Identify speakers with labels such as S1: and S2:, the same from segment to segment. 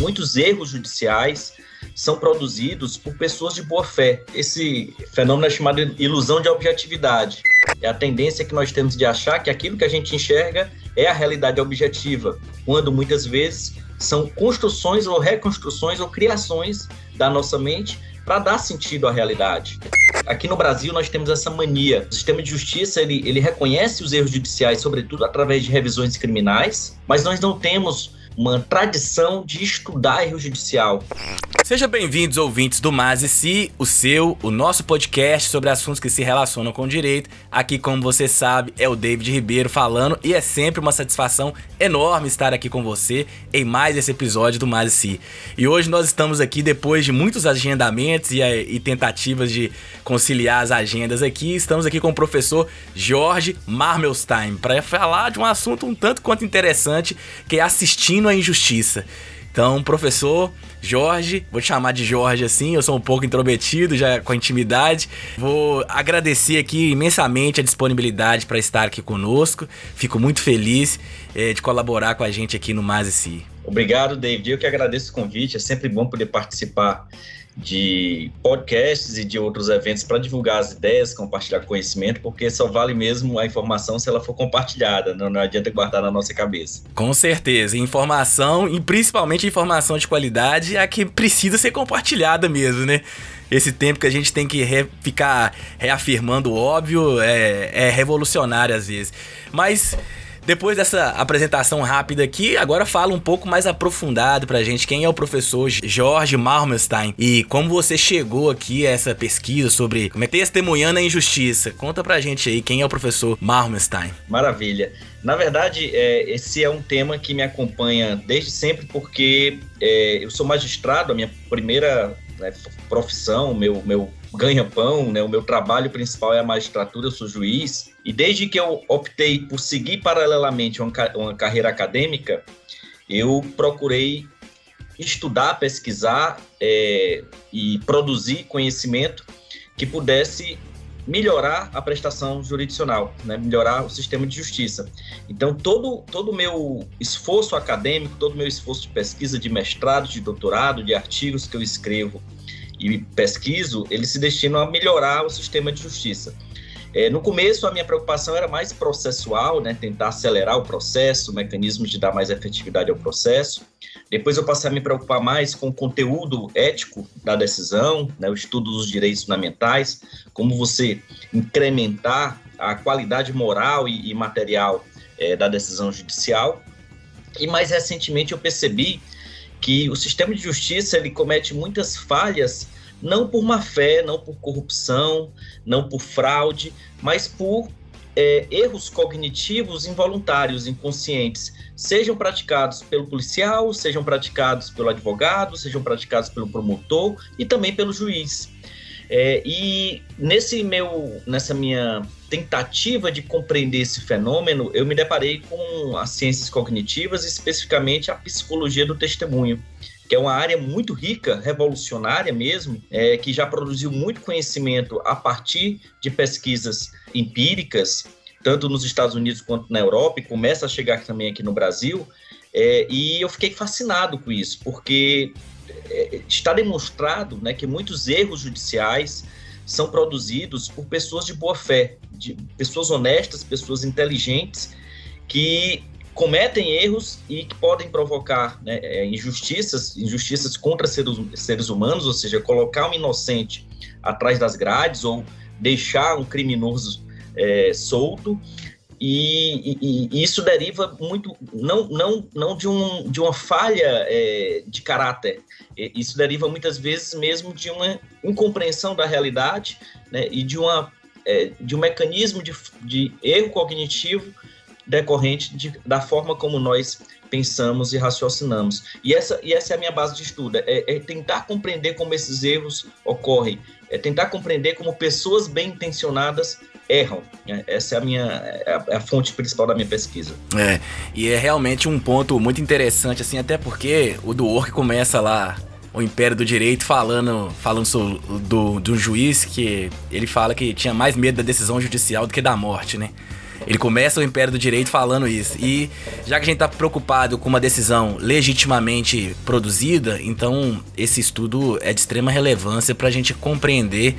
S1: muitos erros judiciais são produzidos por pessoas de boa fé. Esse fenômeno é chamado ilusão de objetividade. É a tendência que nós temos de achar que aquilo que a gente enxerga é a realidade objetiva, quando muitas vezes são construções ou reconstruções ou criações da nossa mente para dar sentido à realidade. Aqui no Brasil nós temos essa mania. O sistema de justiça ele, ele reconhece os erros judiciais, sobretudo através de revisões criminais, mas nós não temos uma tradição de estudar erro judicial.
S2: Sejam bem-vindos, ouvintes do Mas e Si, o seu, o nosso podcast sobre assuntos que se relacionam com o direito. Aqui, como você sabe, é o David Ribeiro falando e é sempre uma satisfação enorme estar aqui com você em mais esse episódio do Mas e Si. E hoje nós estamos aqui depois de muitos agendamentos e, eh, e tentativas de conciliar as agendas aqui. Estamos aqui com o professor Jorge Marmelstein para falar de um assunto um tanto quanto interessante que é assistindo à injustiça. Então, professor Jorge, vou te chamar de Jorge assim, eu sou um pouco intrometido já com a intimidade. Vou agradecer aqui imensamente a disponibilidade para estar aqui conosco. Fico muito feliz é, de colaborar com a gente aqui no Mais e Si.
S1: Obrigado, David. Eu que agradeço o convite. É sempre bom poder participar de podcasts e de outros eventos para divulgar as ideias, compartilhar conhecimento, porque só vale mesmo a informação se ela for compartilhada, não, não adianta guardar na nossa cabeça.
S2: Com certeza, informação e principalmente informação de qualidade é a que precisa ser compartilhada mesmo, né? Esse tempo que a gente tem que re ficar reafirmando o óbvio é, é revolucionário às vezes. Mas depois dessa apresentação rápida aqui, agora fala um pouco mais aprofundado pra gente quem é o professor Jorge Marmelstein e como você chegou aqui a essa pesquisa sobre como é testemunhando a injustiça. Conta pra gente aí quem é o professor Marmelstein.
S1: Maravilha. Na verdade, é, esse é um tema que me acompanha desde sempre, porque é, eu sou magistrado, a minha primeira né, profissão, meu, meu ganha-pão, né, o meu trabalho principal é a magistratura, eu sou juiz, e desde que eu optei por seguir paralelamente uma, uma carreira acadêmica, eu procurei estudar, pesquisar é, e produzir conhecimento que pudesse melhorar a prestação jurisdicional, né? melhorar o sistema de justiça. Então, todo todo meu esforço acadêmico, todo meu esforço de pesquisa, de mestrado, de doutorado, de artigos que eu escrevo e pesquiso, eles se destinam a melhorar o sistema de justiça. É, no começo, a minha preocupação era mais processual, né, tentar acelerar o processo, mecanismos de dar mais efetividade ao processo. Depois, eu passei a me preocupar mais com o conteúdo ético da decisão, né, o estudo dos direitos fundamentais, como você incrementar a qualidade moral e, e material é, da decisão judicial. E mais recentemente, eu percebi que o sistema de justiça ele comete muitas falhas não por má fé, não por corrupção, não por fraude, mas por é, erros cognitivos involuntários, inconscientes, sejam praticados pelo policial, sejam praticados pelo advogado, sejam praticados pelo promotor e também pelo juiz. É, e nesse meu, nessa minha tentativa de compreender esse fenômeno, eu me deparei com as ciências cognitivas, especificamente a psicologia do testemunho que é uma área muito rica, revolucionária mesmo, é, que já produziu muito conhecimento a partir de pesquisas empíricas, tanto nos Estados Unidos quanto na Europa, e começa a chegar também aqui no Brasil. É, e eu fiquei fascinado com isso, porque é, está demonstrado né, que muitos erros judiciais são produzidos por pessoas de boa fé, de pessoas honestas, pessoas inteligentes, que cometem erros e que podem provocar né, é, injustiças, injustiças contra seres, seres humanos, ou seja, colocar um inocente atrás das grades ou deixar um criminoso é, solto. E, e, isso deriva muito, não, não, não de, um, de uma falha é, de caráter, isso deriva muitas vezes mesmo de uma incompreensão da realidade né, e de, uma, é, de um mecanismo de, de erro cognitivo decorrente de, da forma como nós pensamos e raciocinamos. E essa, e essa é a minha base de estudo, é, é tentar compreender como esses erros ocorrem, é tentar compreender como pessoas bem intencionadas erram. Essa é a minha é é a, fonte principal da minha pesquisa.
S2: É, e é realmente um ponto muito interessante, assim, até porque o do Work começa lá o Império do Direito falando, falando sobre, do, do juiz que ele fala que tinha mais medo da decisão judicial do que da morte, né? Ele começa o Império do Direito falando isso. E já que a gente está preocupado com uma decisão legitimamente produzida, então esse estudo é de extrema relevância para a gente compreender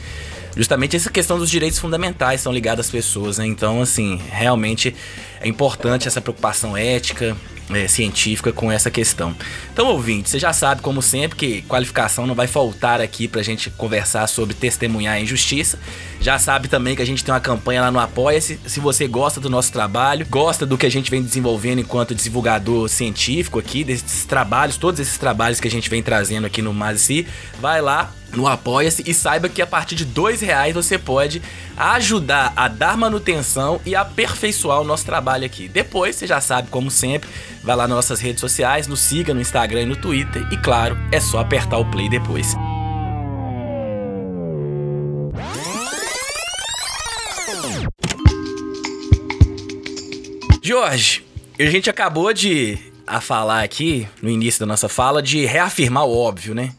S2: justamente essa questão dos direitos fundamentais são ligados às pessoas, né? Então, assim, realmente é importante essa preocupação ética, é, científica com essa questão. Então, ouvinte, você já sabe, como sempre, que qualificação não vai faltar aqui pra gente conversar sobre testemunhar a injustiça. Já sabe também que a gente tem uma campanha lá no Apoia-se. Se você gosta do nosso trabalho, gosta do que a gente vem desenvolvendo enquanto divulgador científico aqui, desses trabalhos, todos esses trabalhos que a gente vem trazendo aqui no Mazi, vai lá no Apoia-se e saiba que a partir de dois reais você pode ajudar a dar manutenção e aperfeiçoar o nosso trabalho aqui. Depois, você já sabe, como sempre, vai lá nas nossas redes sociais, nos siga no Instagram e no Twitter e, claro, é só apertar o play depois. Jorge, a gente acabou de a falar aqui, no início da nossa fala, de reafirmar o óbvio, né?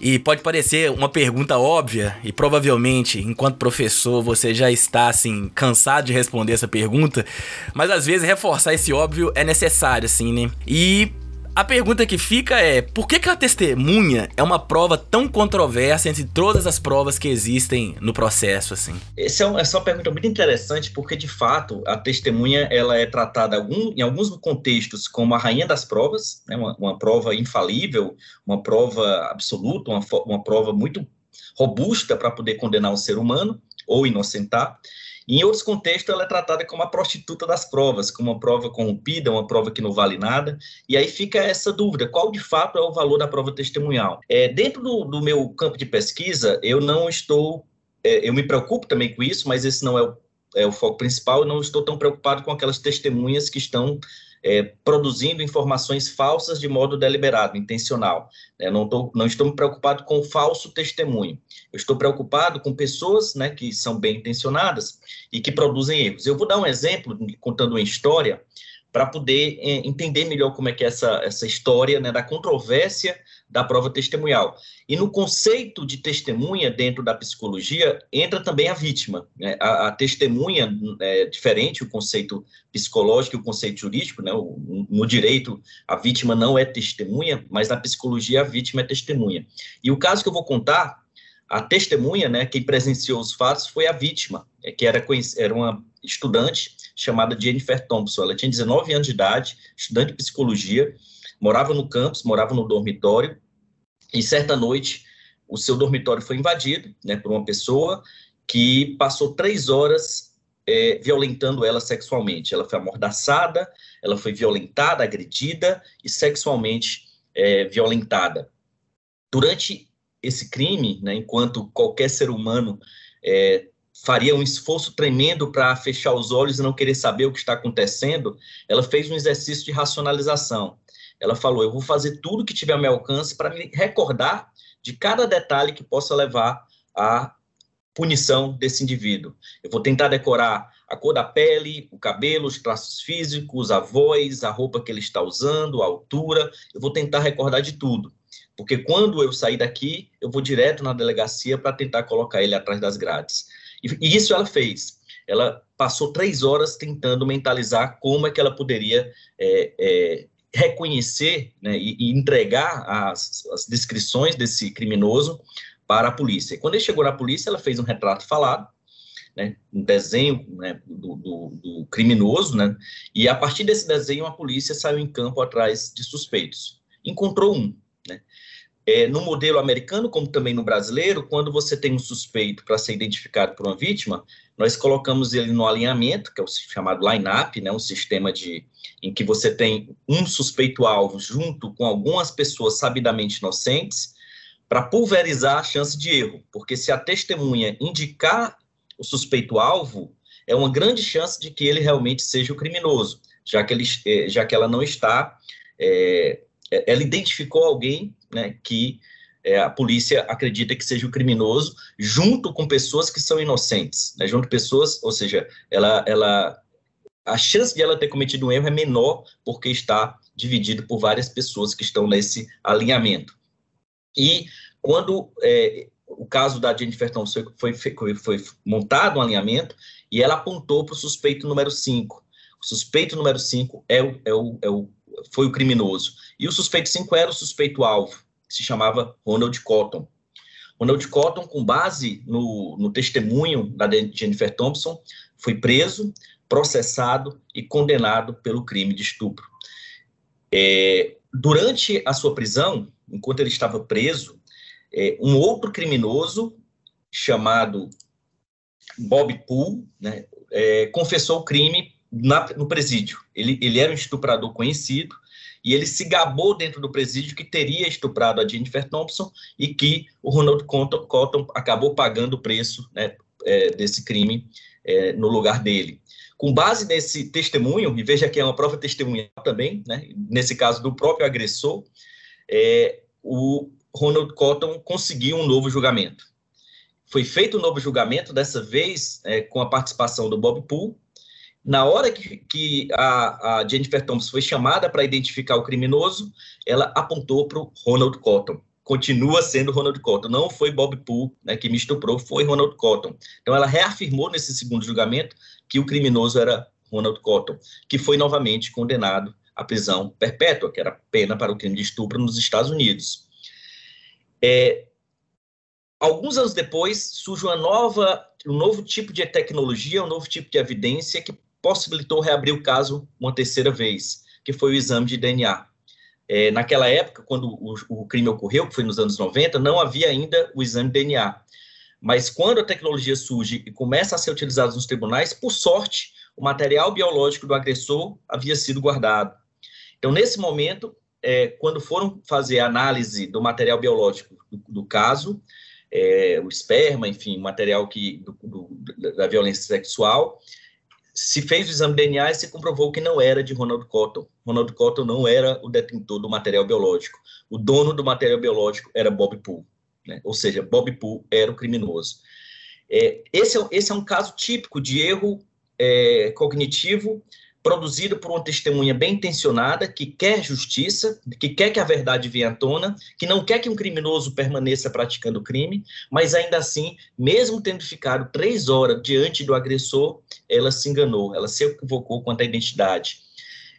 S2: E pode parecer uma pergunta óbvia, e provavelmente, enquanto professor, você já está assim, cansado de responder essa pergunta, mas às vezes reforçar esse óbvio é necessário, assim, né? E a pergunta que fica é: por que, que a testemunha é uma prova tão controversa entre todas as provas que existem no processo, assim?
S1: Essa é, uma, essa é uma pergunta muito interessante, porque de fato a testemunha ela é tratada algum, em alguns contextos como a rainha das provas, né, uma, uma prova infalível, uma prova absoluta, uma, uma prova muito robusta para poder condenar um ser humano ou inocentar. Em outros contextos, ela é tratada como a prostituta das provas, como uma prova corrompida, uma prova que não vale nada. E aí fica essa dúvida: qual de fato é o valor da prova testemunhal? É, dentro do, do meu campo de pesquisa, eu não estou. É, eu me preocupo também com isso, mas esse não é o, é o foco principal. Eu não estou tão preocupado com aquelas testemunhas que estão é, produzindo informações falsas de modo deliberado, intencional. É, não, tô, não estou preocupado com o falso testemunho. Eu estou preocupado com pessoas né, que são bem intencionadas e que produzem erros. Eu vou dar um exemplo contando uma história para poder é, entender melhor como é que é essa, essa história né, da controvérsia da prova testemunhal. E no conceito de testemunha dentro da psicologia entra também a vítima. Né? A, a, testemunha é diferente, o conceito psicológico e o conceito jurídico. Né? O, no direito, a vítima não é testemunha, mas na psicologia a vítima é testemunha. E o caso que eu vou contar, a testemunha, né, quem presenciou os fatos foi a vítima, é, que era, era uma estudante chamada Jennifer Thompson. Ela tinha 19 anos de idade, estudante de psicologia, morava no campus, morava no dormitório, e certa noite o seu dormitório foi invadido né, por uma pessoa que passou três horas é, violentando ela sexualmente. Ela foi amordaçada, ela foi violentada, agredida e sexualmente é, violentada. Durante esse crime, né, enquanto qualquer ser humano é, faria um esforço tremendo para fechar os olhos e não querer saber o que está acontecendo, ela fez um exercício de racionalização. Ela falou: Eu vou fazer tudo que tiver ao meu alcance para me recordar de cada detalhe que possa levar à punição desse indivíduo. Eu vou tentar decorar a cor da pele, o cabelo, os traços físicos, a voz, a roupa que ele está usando, a altura. Eu vou tentar recordar de tudo. Porque quando eu sair daqui, eu vou direto na delegacia para tentar colocar ele atrás das grades. E, isso ela fez. Ela passou três horas tentando mentalizar como é que ela poderia é, é, reconhecer né, e, e, entregar as, as, descrições desse criminoso para a polícia. Quando ele chegou na polícia, ela fez um retrato falado, né, um desenho né, do, do, do, criminoso, né, e a partir desse desenho a polícia saiu em campo atrás de suspeitos. Encontrou um. É, no modelo americano, como também no brasileiro, quando você tem um suspeito para ser identificado por uma vítima, nós colocamos ele no alinhamento, que é o chamado line-up, né, um sistema de, em que você tem um suspeito-alvo junto com algumas pessoas sabidamente inocentes, para pulverizar a chance de erro, porque se a testemunha indicar o suspeito-alvo, é uma grande chance de que ele realmente seja o criminoso, já que, ele, é, já que ela não está, é, ela identificou alguém né, que é, a polícia acredita que seja o criminoso, junto com pessoas que são inocentes, né, junto pessoas, ou seja, ela, ela, a chance de ela ter cometido um erro é menor porque está dividido por várias pessoas que estão nesse alinhamento. E quando é, o caso da Jennifer Thompson foi, foi, foi montado um alinhamento e ela apontou para o suspeito número 5. O suspeito número 5 é o, é o, é o, foi o criminoso. E o suspeito 5 era o suspeito alvo, que se chamava Ronald Cotton. Ronald Cotton, com base no, no testemunho da Jennifer Thompson, foi preso, processado e condenado pelo crime de estupro. É, durante a sua prisão, enquanto ele estava preso, é, um outro criminoso chamado Bob Poole né, é, confessou o crime na, no presídio. Ele, ele era um estuprador conhecido e ele se gabou dentro do presídio que teria estuprado a Jennifer Thompson e que o Ronald Cotton, acabou pagando o preço né, é, desse crime é, no lugar dele. Com base nesse testemunho, e veja que é uma prova testemunhal também, né, nesse caso do próprio agressor, é, o Ronald Cotton conseguiu um novo julgamento. Foi feito um novo julgamento, dessa vez é, com a participação do Bob Poole. Na hora que, que a, a, Jennifer Thompson foi chamada para identificar o criminoso, ela apontou para o Ronald Cotton. Continua sendo Ronald Cotton. Não foi Bob Poole né, que me estuprou, foi Ronald Cotton. Então, ela reafirmou nesse segundo julgamento que o criminoso era Ronald Cotton, que foi novamente condenado à prisão perpétua, que era pena para o crime de estupro nos Estados Unidos. É, alguns anos depois, surge uma nova, um novo tipo de tecnologia, um novo tipo de evidência que possibilitou reabrir o caso uma terceira vez, que foi o exame de DNA. É, naquela época, quando o, o, crime ocorreu, que foi nos anos 90, não havia ainda o exame de DNA. Mas quando a tecnologia surge e começa a ser utilizada nos tribunais, por sorte, o material biológico do agressor havia sido guardado. Então, nesse momento, é, quando foram fazer a análise do material biológico do, do caso, é, o esperma, enfim, material que, do, do, da violência sexual, se fez o exame de DNA e se comprovou que não era de Ronald Cotton. Ronald Cotton não era o detentor do material biológico. O dono do material biológico era Bob Poole. Né? Ou seja, Bob Poole era o criminoso. É, esse, é, esse é um caso típico de erro é, cognitivo produzido por uma testemunha bem intencionada, que quer justiça, que quer que a verdade venha à tona, que não quer que um criminoso permaneça praticando crime, mas ainda assim, mesmo tendo ficado três horas diante do agressor, ela se enganou, ela se equivocou quanto à identidade.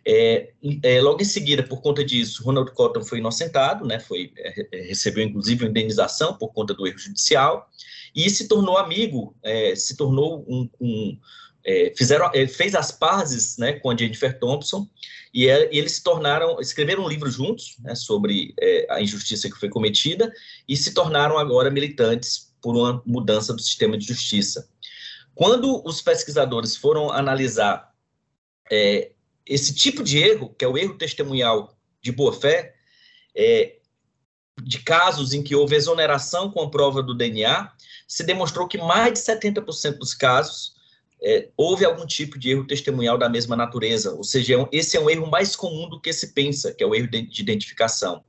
S1: É, é, logo em seguida, por conta disso, Ronald Cotton foi inocentado, né, foi, é, é recebeu inclusive uma indenização por conta do erro judicial, e se tornou amigo, é, se tornou um, um é, fizeram, ele fez as pazes né, com a Jennifer Thompson e, é, e eles se tornaram, escreveram um livro juntos né, sobre é, a injustiça que foi cometida e se tornaram agora militantes por uma mudança do sistema de justiça. Quando os pesquisadores foram analisar é, esse tipo de erro, que é o erro testemunhal de boa-fé, é, de casos em que houve exoneração com a prova do DNA, se demonstrou que mais de 70% dos casos é, houve algum tipo de erro testemunhal da mesma natureza, ou seja, é esse é um erro mais comum do que se pensa, que é o erro de, de identificação.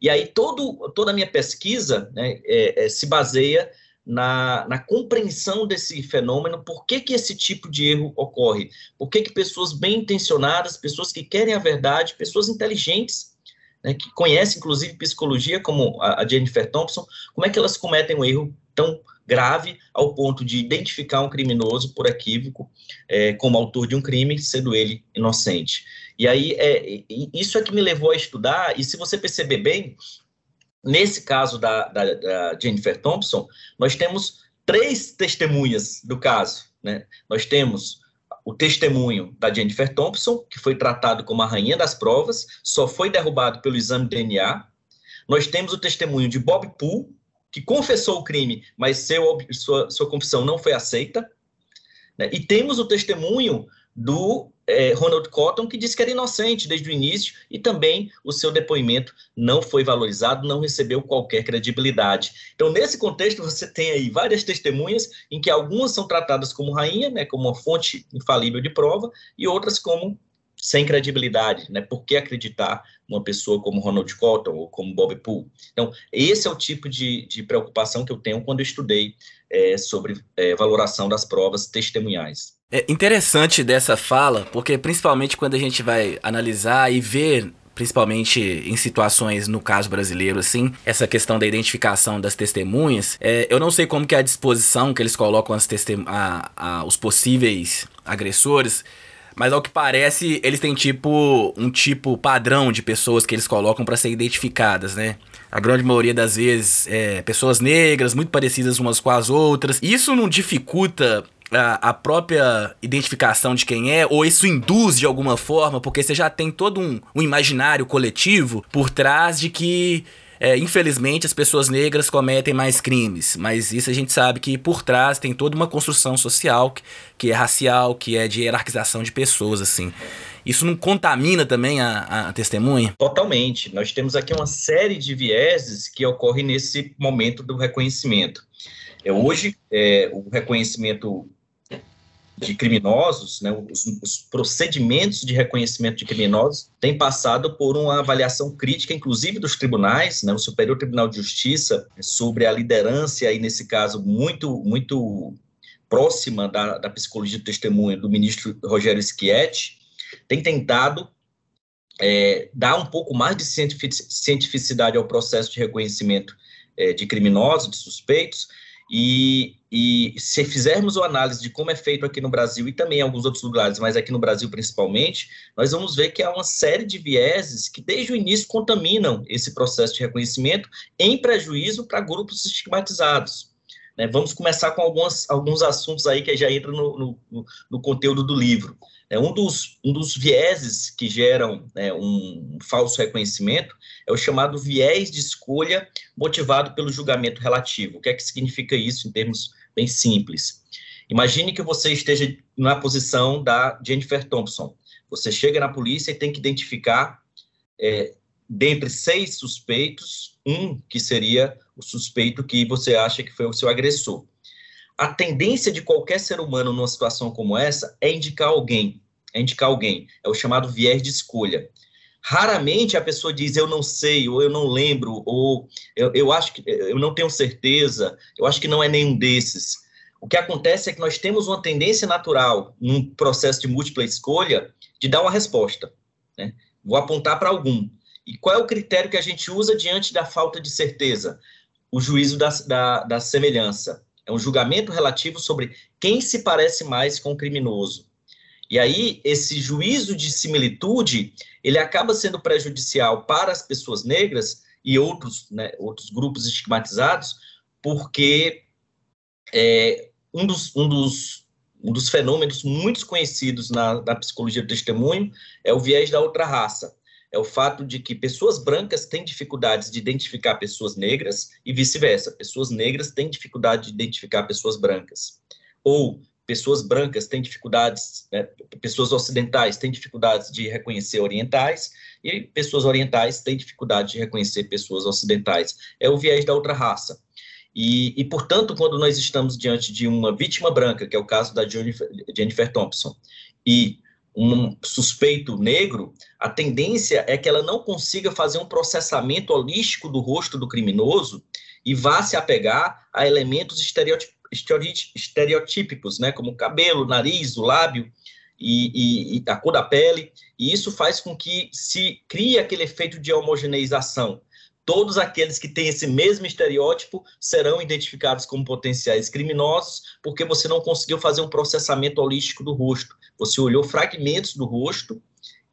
S1: E aí todo, toda a minha pesquisa né, é, é, se baseia na, na, compreensão desse fenômeno, por que, que esse tipo de erro ocorre, por que, que pessoas bem intencionadas, pessoas que querem a verdade, pessoas inteligentes, né, que conhecem inclusive psicologia, como a, a Jennifer Thompson, como é que elas cometem um erro tão grave ao ponto de identificar um criminoso por equívoco é, como autor de um crime, sendo ele inocente. E aí, é, isso é que me levou a estudar, e se você perceber bem, nesse caso da, da, da Jennifer Thompson, nós temos três testemunhas do caso. Né? Nós temos o testemunho da Jennifer Thompson, que foi tratado como a rainha das provas, só foi derrubado pelo exame de DNA. Nós temos o testemunho de Bob Poole, que confessou o crime, mas seu, sua, sua confissão não foi aceita. Né? E temos o testemunho do é, Ronald Cotton, que disse que era inocente desde o início, e também o seu depoimento não foi valorizado, não recebeu qualquer credibilidade. Então, nesse contexto, você tem aí várias testemunhas em que algumas são tratadas como rainha, né, como uma fonte infalível de prova, e outras como sem credibilidade, né? Por que acreditar uma pessoa como Ronald Cotton ou como Bob Poole? Então, esse é o tipo de, de preocupação que eu tenho quando eu estudei é, sobre é, valoração das provas testemunhais.
S2: É interessante dessa fala, porque principalmente quando a gente vai analisar e ver principalmente em situações, no caso brasileiro, assim, essa questão da identificação das testemunhas. É, eu não sei como que é a disposição que eles colocam as a, a, os possíveis agressores, mas ao que parece, eles têm tipo um tipo padrão de pessoas que eles colocam para ser identificadas, né? A grande maioria das vezes é pessoas negras, muito parecidas umas com as outras. Isso não dificulta a, a, própria identificação de quem é, ou isso induz de alguma forma, porque você já tem todo um, um imaginário coletivo por trás de que. É, infelizmente, as pessoas negras cometem mais crimes, mas isso a gente sabe que por trás tem toda uma construção social que, que é racial, que é de hierarquização de pessoas, assim. Isso não contamina também a, a, testemunha?
S1: Totalmente. Nós temos aqui uma série de vieses que ocorrem nesse momento do reconhecimento. É, hoje, é, o reconhecimento de criminosos, né, os, os, procedimentos de reconhecimento de criminosos têm passado por uma avaliação crítica, inclusive dos tribunais, né, o Superior Tribunal de Justiça, sobre a liderança, e nesse caso muito, muito próxima da, da psicologia do testemunho do ministro Rogério Schietti, tem tentado é, dar um pouco mais de cientificidade ao processo de reconhecimento é, de criminosos, de suspeitos, e, e se fizermos uma análise de como é feito aqui no Brasil e também em alguns outros lugares, mas aqui no Brasil principalmente, nós vamos ver que há uma série de vieses que desde o início contaminam esse processo de reconhecimento em prejuízo para grupos estigmatizados. Né? Vamos começar com algumas, alguns assuntos aí que já entram no, no, no conteúdo do livro. É, um, dos, um dos vieses que geram né, um falso reconhecimento é o chamado viés de escolha motivado pelo julgamento relativo. O que é que significa isso em termos bem simples? Imagine que você esteja na posição da Jennifer Thompson. Você chega na polícia e tem que identificar, é, dentre seis suspeitos, um que seria o suspeito que você acha que foi o seu agressor. A tendência de qualquer ser humano numa situação como essa é indicar alguém, é indicar alguém, é o chamado viés de escolha. Raramente a pessoa diz eu não sei, ou eu não lembro, ou eu, eu acho que eu não tenho certeza, eu acho que não é nenhum desses. O que acontece é que nós temos uma tendência natural, num processo de múltipla escolha, de dar uma resposta. Né? Vou apontar para algum. E qual é o critério que a gente usa diante da falta de certeza? O juízo da, da, da semelhança. É um julgamento relativo sobre quem se parece mais com o criminoso. E aí, esse juízo de similitude, ele acaba sendo prejudicial para as pessoas negras e outros, né, outros grupos estigmatizados, porque é, um, dos, um, dos, um dos fenômenos muito conhecidos na, na psicologia do testemunho é o viés da outra raça. É o fato de que pessoas brancas têm dificuldades de identificar pessoas negras e vice-versa. Pessoas negras têm dificuldade de identificar pessoas brancas. Ou pessoas brancas têm dificuldades, né, pessoas ocidentais têm dificuldades de reconhecer orientais, e pessoas orientais têm dificuldade de reconhecer pessoas ocidentais. É o viés da outra raça. E, e, portanto, quando nós estamos diante de uma vítima branca, que é o caso da Jennifer, Jennifer Thompson, e um suspeito negro, a tendência é que ela não consiga fazer um processamento holístico do rosto do criminoso e vá se apegar a elementos estereotípicos, né, como cabelo, nariz, o lábio e, e, e, a cor da pele, e isso faz com que se crie aquele efeito de homogeneização. Todos aqueles que têm esse mesmo estereótipo serão identificados como potenciais criminosos, porque você não conseguiu fazer um processamento holístico do rosto. Você olhou fragmentos do rosto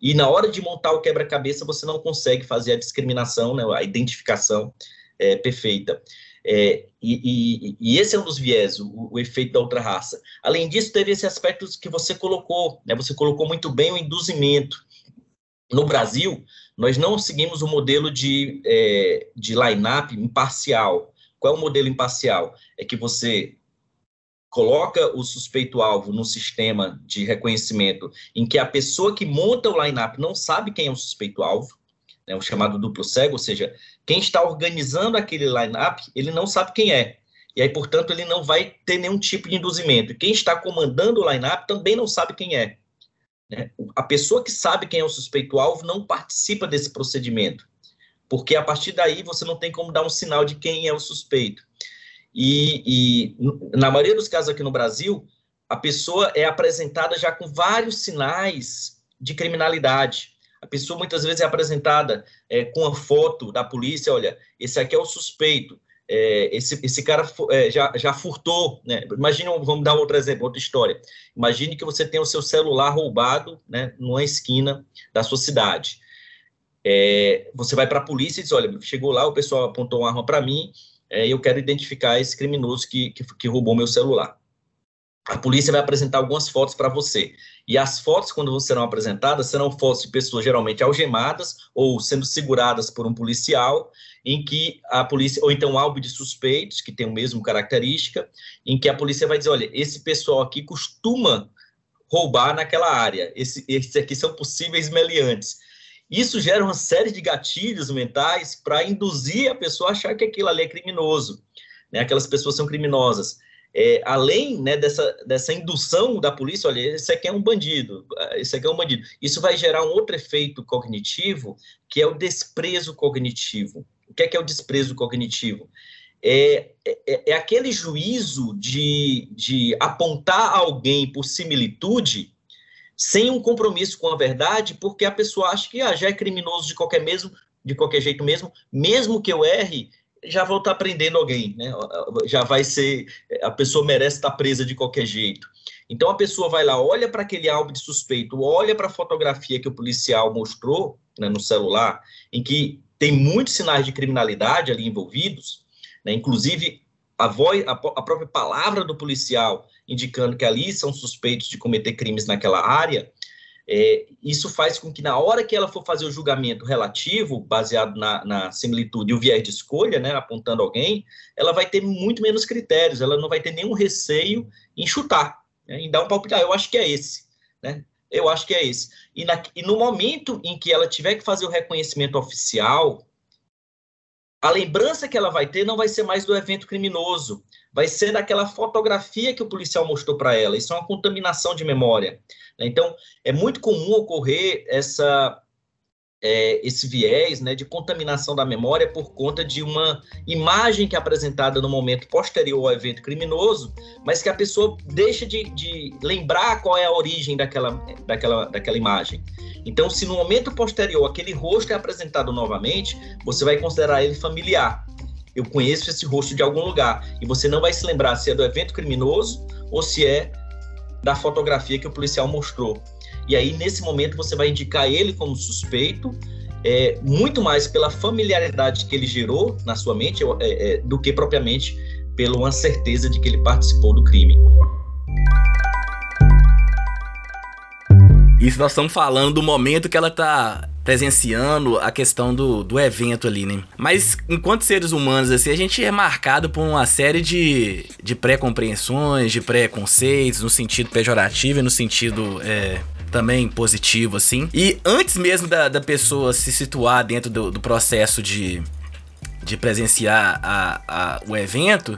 S1: e na hora de montar o quebra-cabeça você não consegue fazer a discriminação, né, a identificação é, perfeita. É, e, e, e, esse é um dos viés, o, o, efeito da outra raça. Além disso, teve esse aspecto que você colocou, né? Você colocou muito bem o induzimento. No Brasil, nós não seguimos o modelo de, é, de line-up imparcial. Qual é o modelo imparcial? É que você coloca o suspeito-alvo no sistema de reconhecimento em que a pessoa que monta o line-up não sabe quem é o suspeito-alvo, né, o chamado duplo cego, ou seja, quem está organizando aquele line-up, ele não sabe quem é. E aí, portanto, ele não vai ter nenhum tipo de induzimento. Quem está comandando o line-up também não sabe quem é. Né? A pessoa que sabe quem é o suspeito-alvo não participa desse procedimento, porque a partir daí você não tem como dar um sinal de quem é o suspeito. E, e na maioria dos casos aqui no Brasil, a pessoa é apresentada já com vários sinais de criminalidade A pessoa muitas vezes é apresentada é, com a foto da polícia, olha, esse aqui é o suspeito, é, esse, esse cara é, já, já furtou, né? Imagina, vamos dar outro exemplo, outra história. Imagine que você tem o seu celular roubado, né, numa esquina da sua cidade. É, você vai para a polícia e diz, olha, chegou lá, o pessoal apontou uma arma para mim, é, eu quero identificar esse criminoso que, que, que roubou meu celular a polícia vai apresentar algumas fotos para você. E as fotos, quando serão apresentadas, serão fotos de pessoas geralmente algemadas ou sendo seguradas por um policial, em que a polícia, ou então alvo de suspeitos, que tem o mesmo característica, em que a polícia vai dizer: olha, esse pessoal aqui costuma roubar naquela área, esse, esses aqui são possíveis meliantes. Isso gera uma série de gatilhos mentais para induzir a pessoa a achar que aquilo ali é criminoso, né? aquelas pessoas são criminosas é, além né, dessa, dessa indução da polícia, olha, esse aqui é um bandido, esse aqui é um bandido. Isso vai gerar um outro efeito cognitivo, que é o desprezo cognitivo. O que é, que é o desprezo cognitivo? É, é, é aquele juízo de, de apontar alguém por similitude sem um compromisso com a verdade, porque a pessoa acha que ah, já é criminoso de qualquer mesmo, de qualquer jeito mesmo, mesmo que eu erre, já vou estar prendendo alguém, né? Já vai ser, a pessoa merece estar presa de qualquer jeito. Então a pessoa vai lá, olha para aquele álbum de suspeito, olha para a fotografia que o policial mostrou né, no celular, em que tem muitos sinais de criminalidade ali envolvidos, né? Inclusive a voz, a, a própria palavra do policial indicando que ali são suspeitos de cometer crimes naquela área. É, isso faz com que, na hora que ela for fazer o julgamento relativo, baseado na, na similitude e o viés de escolha, né, apontando alguém, ela vai ter muito menos critérios, ela não vai ter nenhum receio em chutar, né, em dar um palpite. Ah, eu acho que é esse. Né? Eu acho que é esse. E, na, e no momento em que ela tiver que fazer o reconhecimento oficial, a lembrança que ela vai ter não vai ser mais do evento criminoso, vai ser daquela fotografia que o policial mostrou para ela. Isso é uma contaminação de memória. Né? Então, é muito comum ocorrer essa, é, esse viés né, de contaminação da memória por conta de uma imagem que é apresentada no momento posterior ao evento criminoso, mas que a pessoa deixa de, de lembrar qual é a origem daquela, daquela, daquela imagem. Então, se no momento posterior aquele rosto é apresentado novamente, você vai considerar ele familiar. Eu conheço esse rosto de algum lugar. E você não vai se lembrar se é do evento criminoso ou se é da fotografia que o policial mostrou. E aí, nesse momento, você vai indicar ele como suspeito, é, muito mais pela familiaridade que ele gerou na sua mente é, é, do que propriamente pela certeza de que ele participou do crime.
S2: Isso nós estamos falando do momento que ela está presenciando a questão do, do evento ali, né? Mas enquanto seres humanos, assim, a gente é marcado por uma série de, de pré-compreensões, de pré-conceitos, no sentido pejorativo e no sentido é, também positivo, assim. E antes mesmo da, da pessoa se situar dentro do, do processo de, de presenciar a, a, o evento,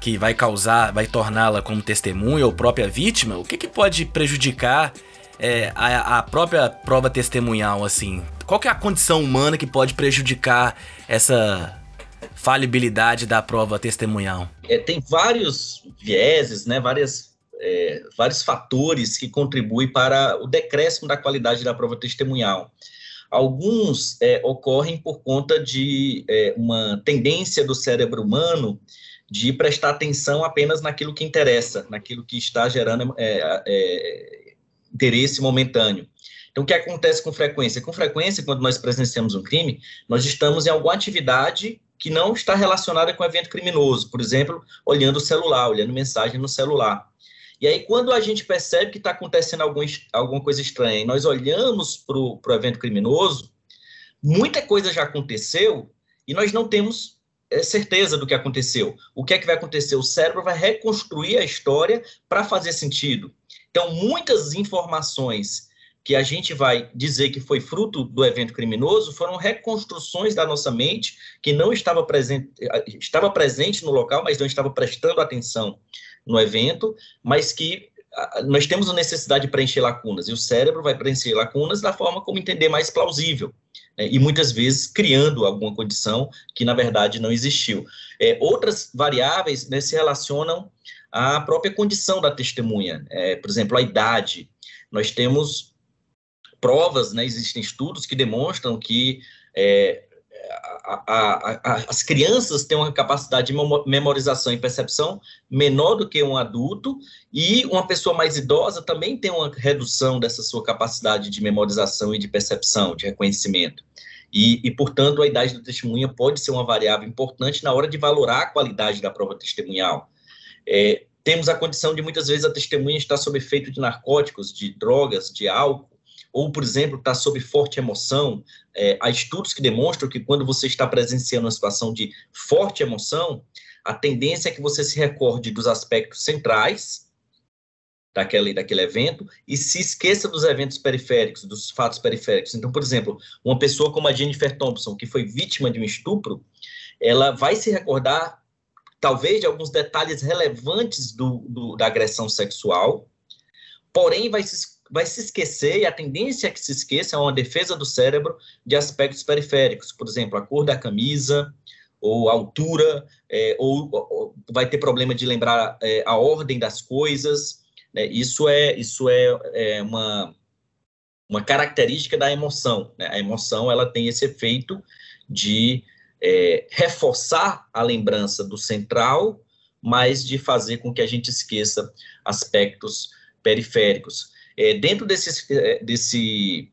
S2: que vai causar, vai torná-la como testemunha ou própria vítima, o que, que pode prejudicar é, a, a, própria prova testemunhal, assim? Qual que é a condição humana que pode prejudicar essa falibilidade da prova testemunhal?
S1: É, tem vários vieses, né, várias, é, vários fatores que contribuem para o decréscimo da qualidade da prova testemunhal. Alguns é, ocorrem por conta de é, uma tendência do cérebro humano de prestar atenção apenas naquilo que interessa, naquilo que está gerando é, é, interesse momentâneo. Então, o que acontece com frequência? Com frequência, quando nós presenciamos um crime, nós estamos em alguma atividade que não está relacionada com o evento criminoso, por exemplo, olhando o celular, olhando mensagem no celular. E aí, quando a gente percebe que está acontecendo algum, alguma coisa estranha e nós olhamos para o evento criminoso, muita coisa já aconteceu e nós não temos certeza do que aconteceu. O que é que vai acontecer? O cérebro vai reconstruir a história para fazer sentido. Então, muitas informações que a gente vai dizer que foi fruto do evento criminoso foram reconstruções da nossa mente que não estava presente, estava presente no local, mas não estava prestando atenção no evento, mas que nós temos a necessidade de preencher lacunas, e o cérebro vai preencher lacunas da forma como entender mais plausível, né, e muitas vezes criando alguma condição que, na verdade, não existiu. É, outras variáveis né, se relacionam a própria condição da testemunha, é, por exemplo, a idade. Nós temos provas, né, existem estudos que demonstram que é, a, a, as crianças têm uma capacidade de memorização e percepção menor do que um adulto, e uma pessoa mais idosa também tem uma redução dessa sua capacidade de memorização e de percepção, de reconhecimento. E, e, portanto, a idade da testemunha pode ser uma variável importante na hora de valorar a qualidade da prova testemunhal. É, temos a condição de muitas vezes a testemunha estar sob efeito de narcóticos, de drogas, de álcool, ou, por exemplo, está sob forte emoção. É, há estudos que demonstram que quando você está presenciando uma situação de forte emoção, a tendência é que você se recorde dos aspectos centrais daquele, daquele evento e se esqueça dos eventos periféricos, dos fatos periféricos. Então, por exemplo, uma pessoa como a Jennifer Thompson, que foi vítima de um estupro, ela vai se recordar, talvez, de alguns detalhes relevantes do, do da agressão sexual, porém vai se vai se esquecer, e a tendência é que se esqueça é uma defesa do cérebro de aspectos periféricos, por exemplo, a cor da camisa, ou altura, é, ou, ou, vai ter problema de lembrar é, a ordem das coisas. Né? Isso é, isso é, é, uma, uma característica da emoção. Né? A emoção ela tem esse efeito de é, reforçar a lembrança do central, mas de fazer com que a gente esqueça aspectos periféricos. É, dentro desse, é, desse,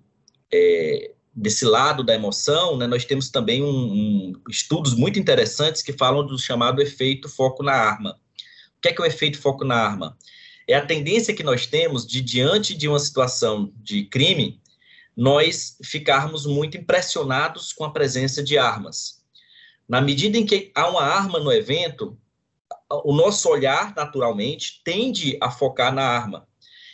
S1: é, desse lado da emoção, né, nós temos também um, um, estudos muito interessantes que falam do chamado efeito foco na arma. O que é, que é o efeito foco na arma? É a tendência que nós temos de, diante de uma situação de crime, nós ficarmos muito impressionados com a presença de armas. Na medida em que há uma arma no evento, o nosso olhar, naturalmente, tende a focar na arma.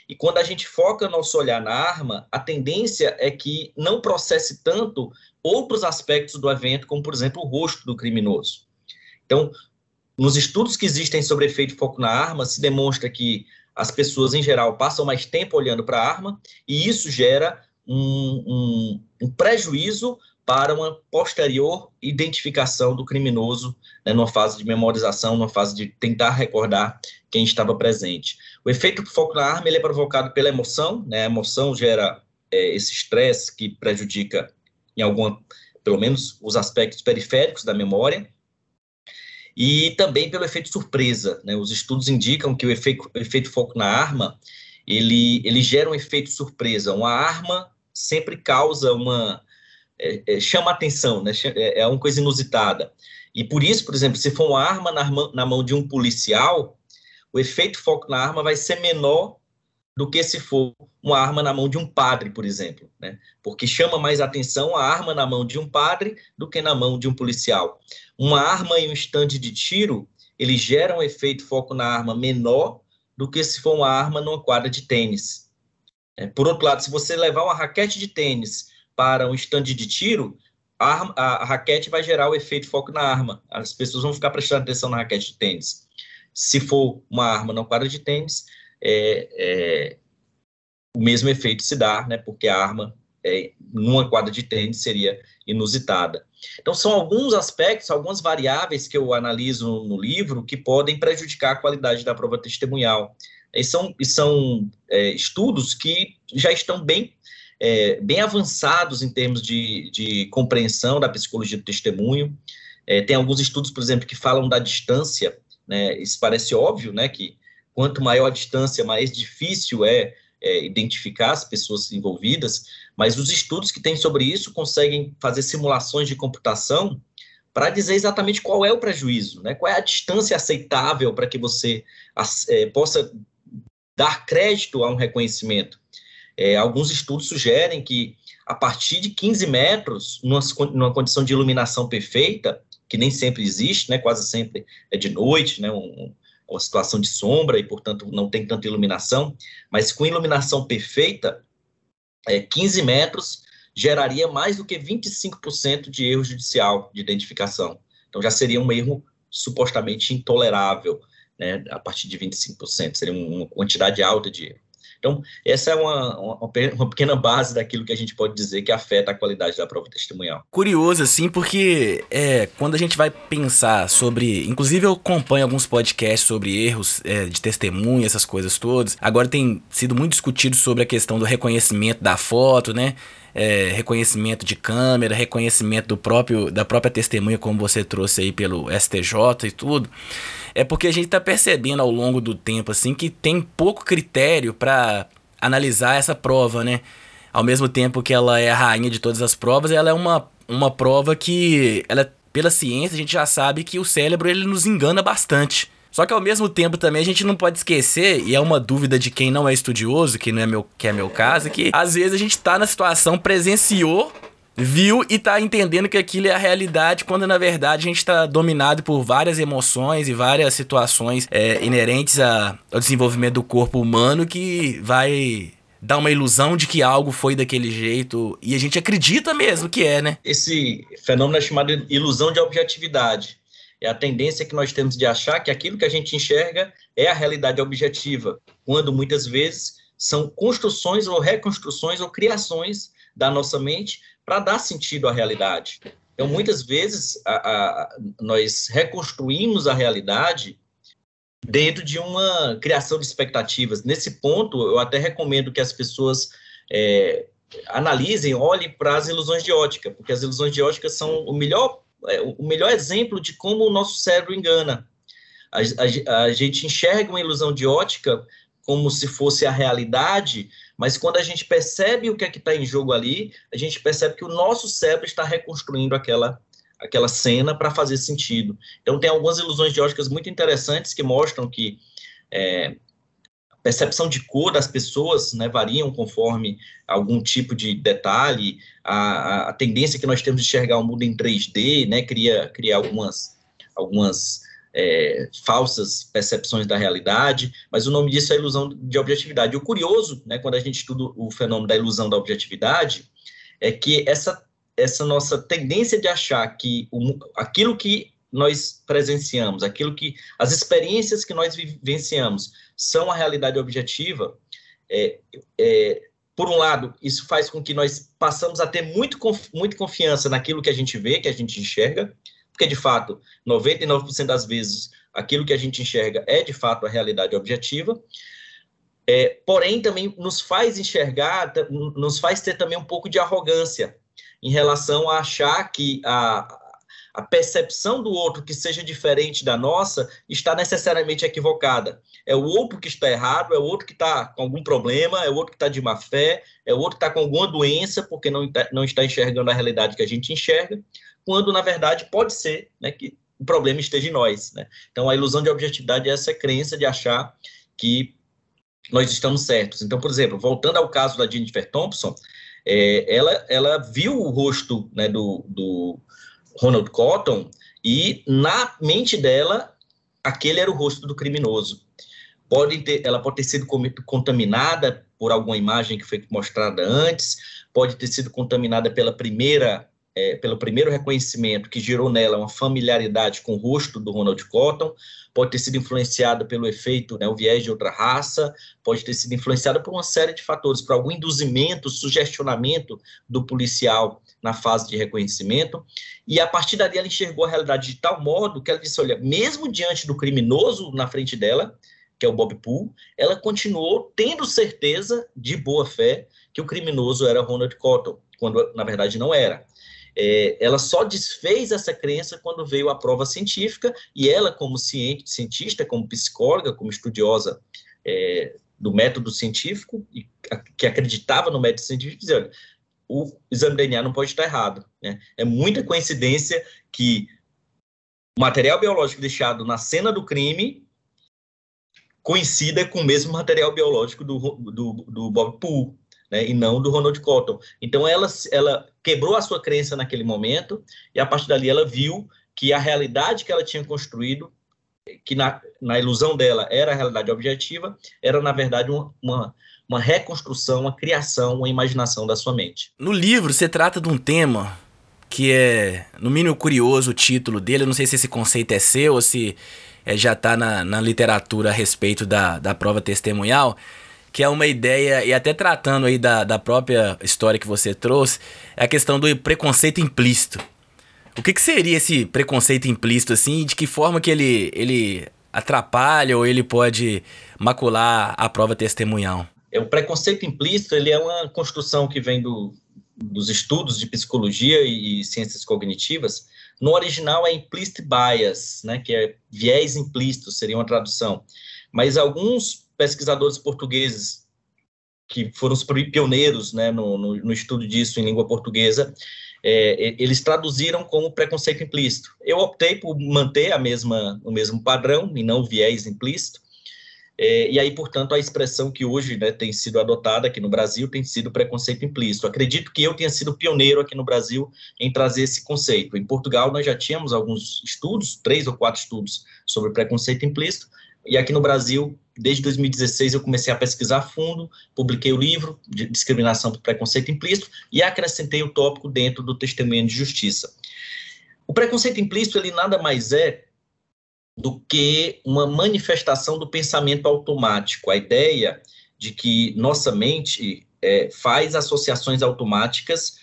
S1: E quando a gente foca nosso olhar na arma, a tendência é que não processe tanto outros aspectos do evento, como, por exemplo, o rosto do criminoso. Então, nos estudos que existem sobre efeito foco na arma, se demonstra que as pessoas, em geral, passam mais tempo olhando para a arma, e isso gera um, um, um prejuízo para uma posterior identificação do criminoso, né, numa fase de memorização, numa fase de tentar recordar quem estava presente. O efeito foco na arma ele é provocado pela emoção, né, a emoção gera é, esse estresse que prejudica, em alguma, pelo menos, os aspectos periféricos da memória, e também pelo efeito surpresa. Né, os estudos indicam que o efeito, o efeito foco na arma ele, ele gera um efeito surpresa. Uma arma sempre causa uma é, é, chama atenção, né? É, é uma coisa inusitada. E por isso, por exemplo, se for uma arma na, na mão de um policial, o efeito foco na arma vai ser menor do que se for uma arma na mão de um padre, por exemplo, né? Porque chama mais atenção a arma na mão de um padre do que na mão de um policial. Uma arma em um estande de tiro, ele gera um efeito foco na arma menor do que se for uma arma numa quadra de tênis. É, por outro lado, se você levar uma raquete de tênis para um estande de tiro, a, a, a, raquete vai gerar o efeito foco na arma. As pessoas vão ficar prestando atenção na raquete de tênis. Se for uma arma na quadra de tênis, é, é, o mesmo efeito se dá, né, porque a arma é, numa quadra de tênis seria inusitada. Então, são alguns aspectos, algumas variáveis que eu analiso no, no livro que podem prejudicar a qualidade da prova testemunhal. E são, e são é, estudos que já estão bem é, bem avançados em termos de, de, compreensão da psicologia do testemunho. É, tem alguns estudos, por exemplo, que falam da distância. Né? Isso parece óbvio, né? Que quanto maior a distância, mais difícil é, é identificar as pessoas envolvidas. Mas os estudos que têm sobre isso conseguem fazer simulações de computação para dizer exatamente qual é o prejuízo, né? Qual é a distância aceitável para que você é, possa dar crédito a um reconhecimento. É, alguns estudos sugerem que a partir de 15 metros, numa, numa, condição de iluminação perfeita, que nem sempre existe, né, quase sempre é de noite, né, um, uma situação de sombra e, portanto, não tem tanta iluminação, mas com iluminação perfeita, é, 15 metros geraria mais do que 25% de erro judicial de identificação. Então, já seria um erro supostamente intolerável, né, a partir de 25%, seria uma quantidade alta de erro. Então, essa é uma, uma, uma, pequena base daquilo que a gente pode dizer que afeta a qualidade da prova testemunhal.
S2: Curioso, assim, porque é, quando a gente vai pensar sobre. Inclusive, eu acompanho alguns podcasts sobre erros é, de testemunha, essas coisas todas. Agora tem sido muito discutido sobre a questão do reconhecimento da foto, né? É, reconhecimento de câmera, reconhecimento do próprio da própria testemunha, como você trouxe aí pelo STJ e tudo é porque a gente está percebendo ao longo do tempo assim que tem pouco critério para analisar essa prova, né? Ao mesmo tempo que ela é a rainha de todas as provas, ela é uma, uma prova que ela pela ciência a gente já sabe que o cérebro ele nos engana bastante. Só que ao mesmo tempo também a gente não pode esquecer, e é uma dúvida de quem não é estudioso, que não é meu, que é meu caso, que às vezes a gente está na situação, presenciou viu e tá entendendo que aquilo é a realidade, quando na verdade a gente tá dominado por várias emoções e várias situações é, inerentes a, ao desenvolvimento do corpo humano que vai dar uma ilusão de que algo foi daquele jeito e a gente acredita mesmo que é, né?
S1: Esse fenômeno é chamado ilusão de objetividade. É a tendência que nós temos de achar que aquilo que a gente enxerga é a realidade objetiva, quando muitas vezes são construções ou reconstruções ou criações da nossa mente para dar sentido à realidade. Então, muitas vezes, a, a, nós reconstruímos a realidade dentro de uma criação de expectativas. Nesse ponto, eu até recomendo que as pessoas é, analisem, olhem para as ilusões de ótica, porque as ilusões de ótica são o melhor, é, o melhor exemplo de como o nosso cérebro engana. A, a, a gente enxerga uma ilusão de ótica como se fosse a realidade, mas quando a gente percebe o que é que está em jogo ali, a gente percebe que o nosso cérebro está reconstruindo aquela, aquela cena para fazer sentido. Então, tem algumas ilusões de óticas muito interessantes que mostram que é, a percepção de cor das pessoas né, variam conforme algum tipo de detalhe, a, a, tendência que nós temos de enxergar o mundo em 3D, né, cria, cria algumas, algumas é, falsas percepções da realidade, mas o nome disso é ilusão de objetividade. O curioso, né, quando a gente estuda o fenômeno da ilusão da objetividade, é que essa, essa nossa tendência de achar que o, aquilo que nós presenciamos, aquilo que as experiências que nós vivenciamos são a realidade objetiva, é, é, por um lado, isso faz com que nós passamos a ter muito, muito confiança naquilo que a gente vê, que a gente enxerga, porque de fato, 99% das vezes, aquilo que a gente enxerga é de fato a realidade objetiva. É, porém, também nos faz enxergar, nos faz ter também um pouco de arrogância em relação a achar que a, a percepção do outro que seja diferente da nossa está necessariamente equivocada. É o outro que está errado, é o outro que está com algum problema, é o outro que está de má fé, é o outro que está com alguma doença porque não, não está enxergando a realidade que a gente enxerga quando na verdade pode ser né, que o problema esteja em nós. Né? Então a ilusão de objetividade é essa crença de achar que nós estamos certos. Então, por exemplo, voltando ao caso da Jennifer Thompson, é, ela, ela viu o rosto né, do, do Ronald Cotton e na mente dela aquele era o rosto do criminoso. Pode ter, ela pode ter sido contaminada por alguma imagem que foi mostrada antes, pode ter sido contaminada pela primeira é, pelo primeiro reconhecimento que gerou nela uma familiaridade com o rosto do Ronald Cotton, pode ter sido influenciada pelo efeito, né, o viés de outra raça, pode ter sido influenciada por uma série de fatores, por algum induzimento, sugestionamento do policial na fase de reconhecimento, e a partir dali ela enxergou a realidade de tal modo que ela disse, olha, mesmo diante do criminoso na frente dela, que é o Bob Poole, ela continuou tendo certeza, de boa fé, que o criminoso era Ronald Cotton, quando na verdade não era. É, ela só desfez essa crença quando veio a prova científica e ela, como cientista, como psicóloga, como estudiosa é, do método científico, e, a, que acreditava no método científico, dizia, olha, o exame DNA não pode estar errado. Né? É muita coincidência que o material biológico deixado na cena do crime coincida com o mesmo material biológico do, do, do Bob Poole né, e não do Ronald Cotton. Então ela, ela quebrou a sua crença naquele momento e a partir dali ela viu que a realidade que ela tinha construído, que na, na ilusão dela era a realidade objetiva, era na verdade uma, uma, uma reconstrução, uma criação, uma imaginação da sua mente.
S2: No livro você trata de um tema que é, no mínimo, curioso o título dele. Eu não sei se esse conceito é seu ou se é, já está na, na literatura a respeito da, da prova testemunhal que é uma ideia, e até tratando aí da, da própria história que você trouxe, é a questão do preconceito implícito. O que, que seria esse preconceito implícito, assim, e de que forma que ele, ele atrapalha ou ele pode macular a prova testemunhal?
S1: É, o preconceito implícito ele é uma construção que vem do, dos estudos de psicologia e, e ciências cognitivas. No original é implicit bias, né, que é viés implícito, seria uma tradução. Mas alguns pesquisadores portugueses que foram os pioneiros né, no, no, no estudo disso em língua portuguesa, é, eles traduziram como preconceito implícito. Eu optei por manter a mesma, o mesmo padrão e não viés implícito, é, e aí, portanto, a expressão que hoje né, tem sido adotada aqui no Brasil tem sido preconceito implícito. Acredito que eu tenha sido pioneiro aqui no Brasil em trazer esse conceito. Em Portugal, nós já tínhamos alguns estudos, três ou quatro estudos sobre preconceito implícito, e aqui no Brasil, desde 2016, eu comecei a pesquisar fundo, publiquei o livro de discriminação por preconceito implícito e acrescentei o tópico dentro do testemunho de justiça. O preconceito implícito, ele nada mais é do que uma manifestação do pensamento automático, a ideia de que nossa mente é, faz associações automáticas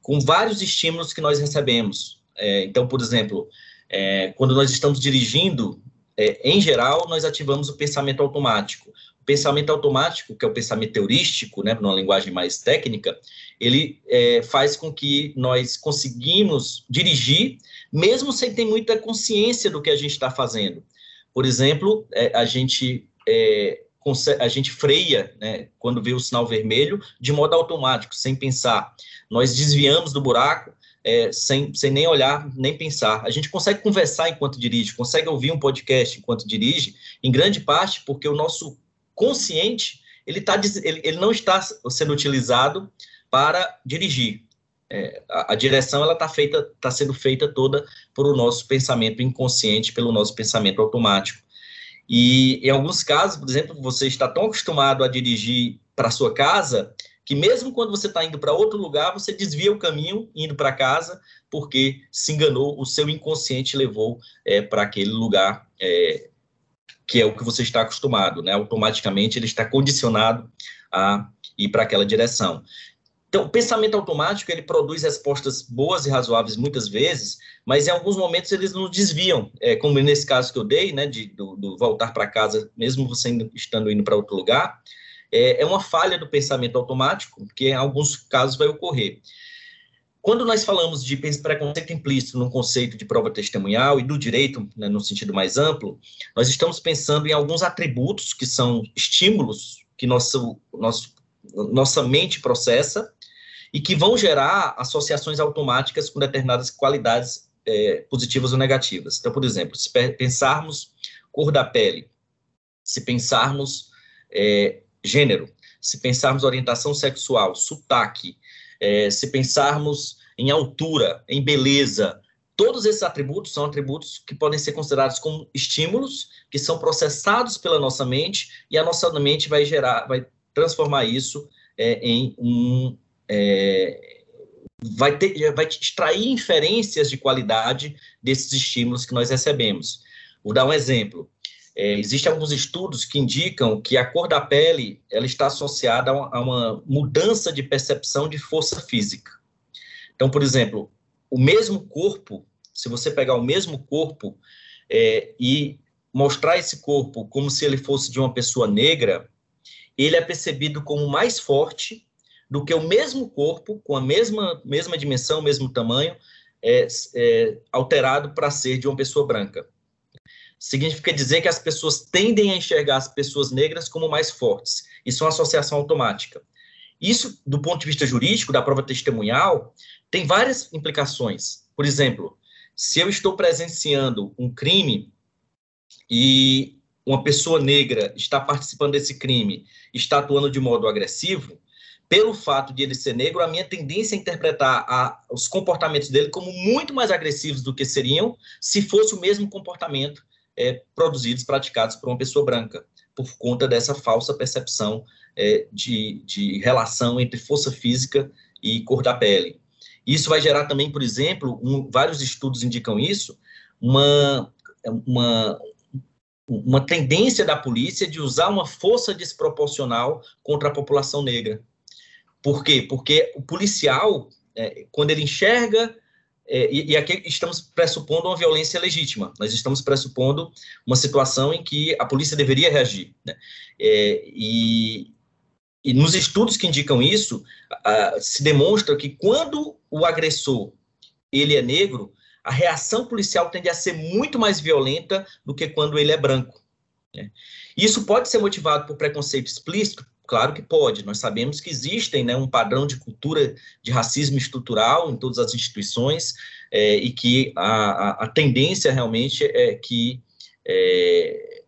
S1: com vários estímulos que nós recebemos. É, então, por exemplo, é, quando nós estamos dirigindo, é, em geral, nós ativamos o pensamento automático. O pensamento automático, que é o pensamento heurístico, né, numa linguagem mais técnica, ele é, faz com que nós conseguimos dirigir, mesmo sem ter muita consciência do que a gente está fazendo. Por exemplo, é, a gente é, a gente freia né, quando vê o sinal vermelho de modo automático, sem pensar. Nós desviamos do buraco é, sem, sem nem olhar, nem pensar. A gente consegue conversar enquanto dirige, consegue ouvir um podcast enquanto dirige, em grande parte porque o nosso consciente ele, tá, ele, ele não está sendo utilizado para dirigir. É, a, a, direção ela está feita, está sendo feita toda por o nosso pensamento inconsciente, pelo nosso pensamento automático. E em alguns casos, por exemplo, você está tão acostumado a dirigir para sua casa que mesmo quando você está indo para outro lugar, você desvia o caminho indo para casa, porque se enganou, o seu inconsciente levou é, para aquele lugar é, que é o que você está acostumado, né? Automaticamente ele está condicionado a ir para aquela direção. Então, o pensamento automático ele produz respostas boas e razoáveis muitas vezes, mas em alguns momentos eles nos desviam, é, como nesse caso que eu dei, né, de do, do voltar para casa, mesmo você estando indo para outro lugar, é, é uma falha do pensamento automático, que em alguns casos vai ocorrer. Quando nós falamos de preconceito implícito no conceito de prova testemunhal e do direito, né, no sentido mais amplo, nós estamos pensando em alguns atributos que são estímulos que nosso, nosso, nossa mente processa e que vão gerar associações automáticas com determinadas qualidades é, positivas ou negativas. Então, por exemplo, se pensarmos cor da pele, se pensarmos é, gênero, se pensarmos orientação sexual, sotaque, é, se pensarmos em altura, em beleza, todos esses atributos são atributos que podem ser considerados como estímulos que são processados pela nossa mente e a nossa mente vai gerar, vai transformar isso é, em um é, vai ter, vai extrair inferências de qualidade desses estímulos que nós recebemos. Vou dar um exemplo. É, Existem alguns estudos que indicam que a cor da pele ela está associada a uma, a uma mudança de percepção de força física. Então, por exemplo, o mesmo corpo, se você pegar o mesmo corpo é, e mostrar esse corpo como se ele fosse de uma pessoa negra, ele é percebido como mais forte do que o mesmo corpo, com a mesma, mesma dimensão, mesmo tamanho, é, é alterado para ser de uma pessoa branca significa dizer que as pessoas tendem a enxergar as pessoas negras como mais fortes. Isso é uma associação automática. Isso, do ponto de vista jurídico, da prova testemunhal, tem várias implicações. Por exemplo, se eu estou presenciando um crime e uma pessoa negra está participando desse crime, está atuando de modo agressivo, pelo fato de ele ser negro, a minha tendência é interpretar a, os comportamentos dele como muito mais agressivos do que seriam se fosse o mesmo comportamento é, produzidos, praticados por uma pessoa branca, por conta dessa falsa percepção é, de, de relação entre força física e cor da pele. Isso vai gerar também, por exemplo, um, vários estudos indicam isso, uma, uma, uma tendência da polícia de usar uma força desproporcional contra a população negra. Por quê? Porque o policial, é, quando ele enxerga, é, e, e, aqui estamos pressupondo uma violência legítima, nós estamos pressupondo uma situação em que a polícia deveria reagir. Né? É, e, e, nos estudos que indicam isso, se demonstra que quando o agressor ele é negro, a reação policial tende a ser muito mais violenta do que quando ele é branco. Né? Isso pode ser motivado por preconceito explícito? Claro que pode. Nós sabemos que existem né, um padrão de cultura de racismo estrutural em todas as instituições é, e que a, a, a, tendência realmente é que é,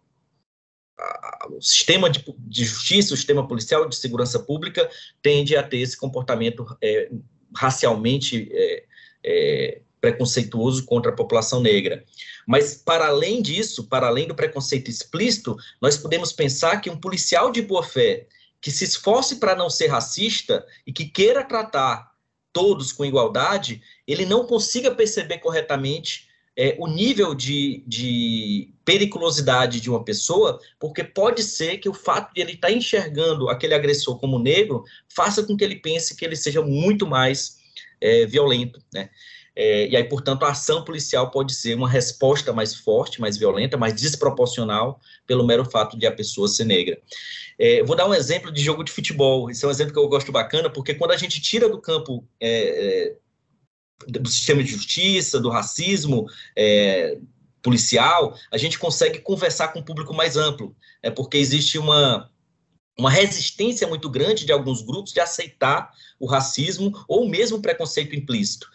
S1: a, o sistema de, de, justiça, o sistema policial de segurança pública tende a ter esse comportamento é, racialmente é, é, preconceituoso contra a população negra. Mas, para além disso, para além do preconceito explícito, nós podemos pensar que um policial de boa fé que se esforce para não ser racista e que queira tratar todos com igualdade, ele não consiga perceber corretamente é, o nível de, de, periculosidade de uma pessoa, porque pode ser que o fato de ele estar tá enxergando aquele agressor como negro faça com que ele pense que ele seja muito mais é, violento, né? É, e aí, portanto, a ação policial pode ser uma resposta mais forte, mais violenta, mais desproporcional pelo mero fato de a pessoa ser negra. É, vou dar um exemplo de jogo de futebol. Esse é um exemplo que eu gosto bacana, porque quando a gente tira do campo é, é do sistema de justiça, do racismo é, policial, a gente consegue conversar com um público mais amplo, é porque existe uma uma resistência muito grande de alguns grupos de aceitar o racismo ou mesmo o preconceito implícito.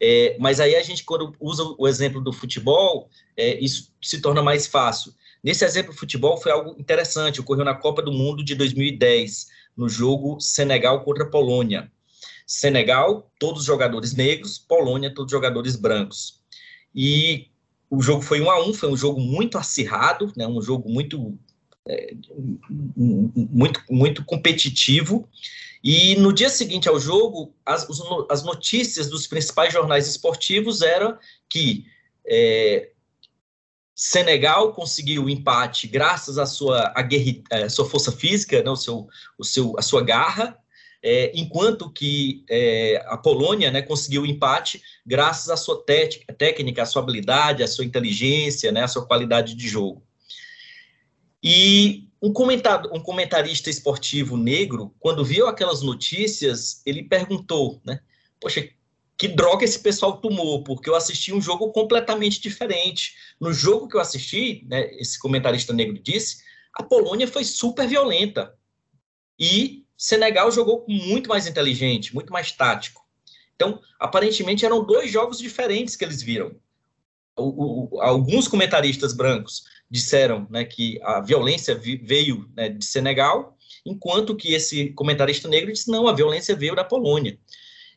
S1: É, mas aí a gente, quando usa o exemplo do futebol, é, isso se torna mais fácil. Nesse exemplo, o futebol foi algo interessante, ocorreu na Copa do Mundo de 2010, no jogo Senegal contra Polônia. Senegal, todos os jogadores negros, Polônia, todos os jogadores brancos. E o jogo foi um a um, foi um jogo muito acirrado, né, um jogo muito, é, muito, muito competitivo. E no dia seguinte ao jogo, as, as notícias dos principais jornais esportivos eram que é, Senegal conseguiu o empate graças à sua, à guerra, à sua força física, né, o seu, o seu, a sua garra, é, enquanto que é, a Polônia né, conseguiu o empate graças à sua técnica, à sua habilidade, à sua inteligência, né, à sua qualidade de jogo. E um, um comentarista esportivo negro, quando viu aquelas notícias, ele perguntou, né? Poxa, que droga esse pessoal tomou? Porque eu assisti um jogo completamente diferente. No jogo que eu assisti, né, esse comentarista negro disse, a Polônia foi super violenta. E Senegal jogou muito mais inteligente, muito mais tático. Então, aparentemente, eram dois jogos diferentes que eles viram. O, o, alguns comentaristas brancos disseram né, que a violência veio né, de Senegal, enquanto que esse comentarista negro disse não, a violência veio da Polônia.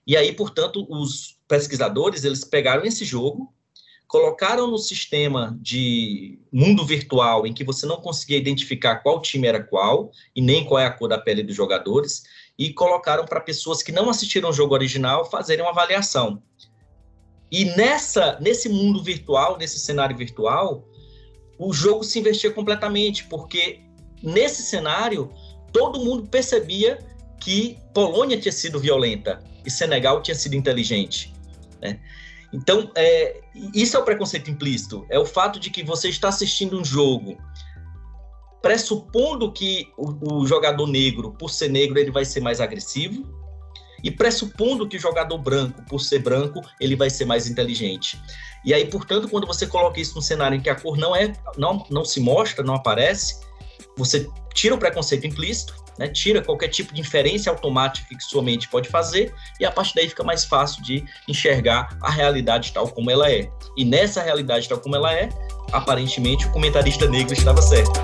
S1: E aí, portanto, os pesquisadores eles pegaram esse jogo, colocaram no sistema de mundo virtual em que você não conseguia identificar qual time era qual e nem qual é a cor da pele dos jogadores e colocaram para pessoas que não assistiram o jogo original fazerem uma avaliação. E nessa nesse mundo virtual, nesse cenário virtual, o jogo se investia completamente, porque nesse cenário todo mundo percebia que Polônia tinha sido violenta e Senegal tinha sido inteligente. Né? Então, é, isso é o preconceito implícito. É o fato de que você está assistindo um jogo pressupondo que o, o jogador negro, por ser negro, ele vai ser mais agressivo, e pressupondo que o jogador branco, por ser branco, ele vai ser mais inteligente. E aí, portanto, quando você coloca isso num cenário em que a cor não é, não, não se mostra, não aparece, você tira o preconceito implícito, né, tira qualquer tipo de inferência automática que sua mente pode fazer, e a partir daí fica mais fácil de enxergar a realidade tal como ela é. E nessa realidade tal como ela é, aparentemente o comentarista negro estava certo.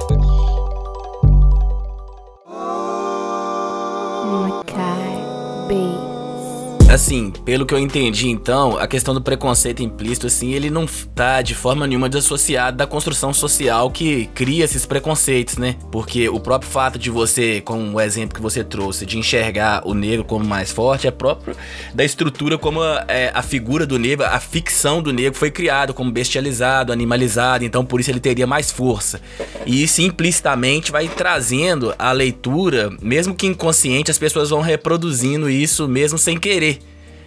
S2: Assim, pelo que eu entendi, então, a questão do preconceito implícito, assim, ele não tá de forma nenhuma desassociado da construção social que cria esses preconceitos, né? Porque o próprio fato de você, como o exemplo que você trouxe, de enxergar o negro como mais forte, é próprio da estrutura como a, é, a figura do negro, a ficção do negro foi criada como bestializado, animalizado, então por isso ele teria mais força. E isso implicitamente vai trazendo a leitura, mesmo que inconsciente, as pessoas vão reproduzindo isso mesmo sem querer.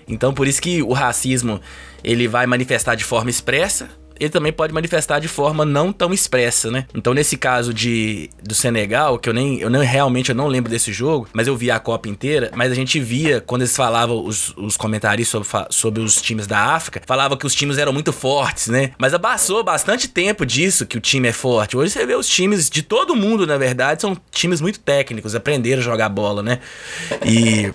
S2: Então por isso que o racismo ele vai manifestar de forma expressa, ele também pode manifestar de forma não tão expressa, né? Então, nesse caso de do Senegal, que eu nem, eu nem realmente eu não lembro desse jogo, mas eu vi a Copa inteira, mas a gente via quando eles falavam os, os comentários sobre, sobre os times da África, falava que os times eram muito fortes, né? Mas passou bastante tempo disso que o time é forte. Hoje você vê os times de todo mundo, na verdade, são times muito técnicos, aprenderam a jogar bola, né? E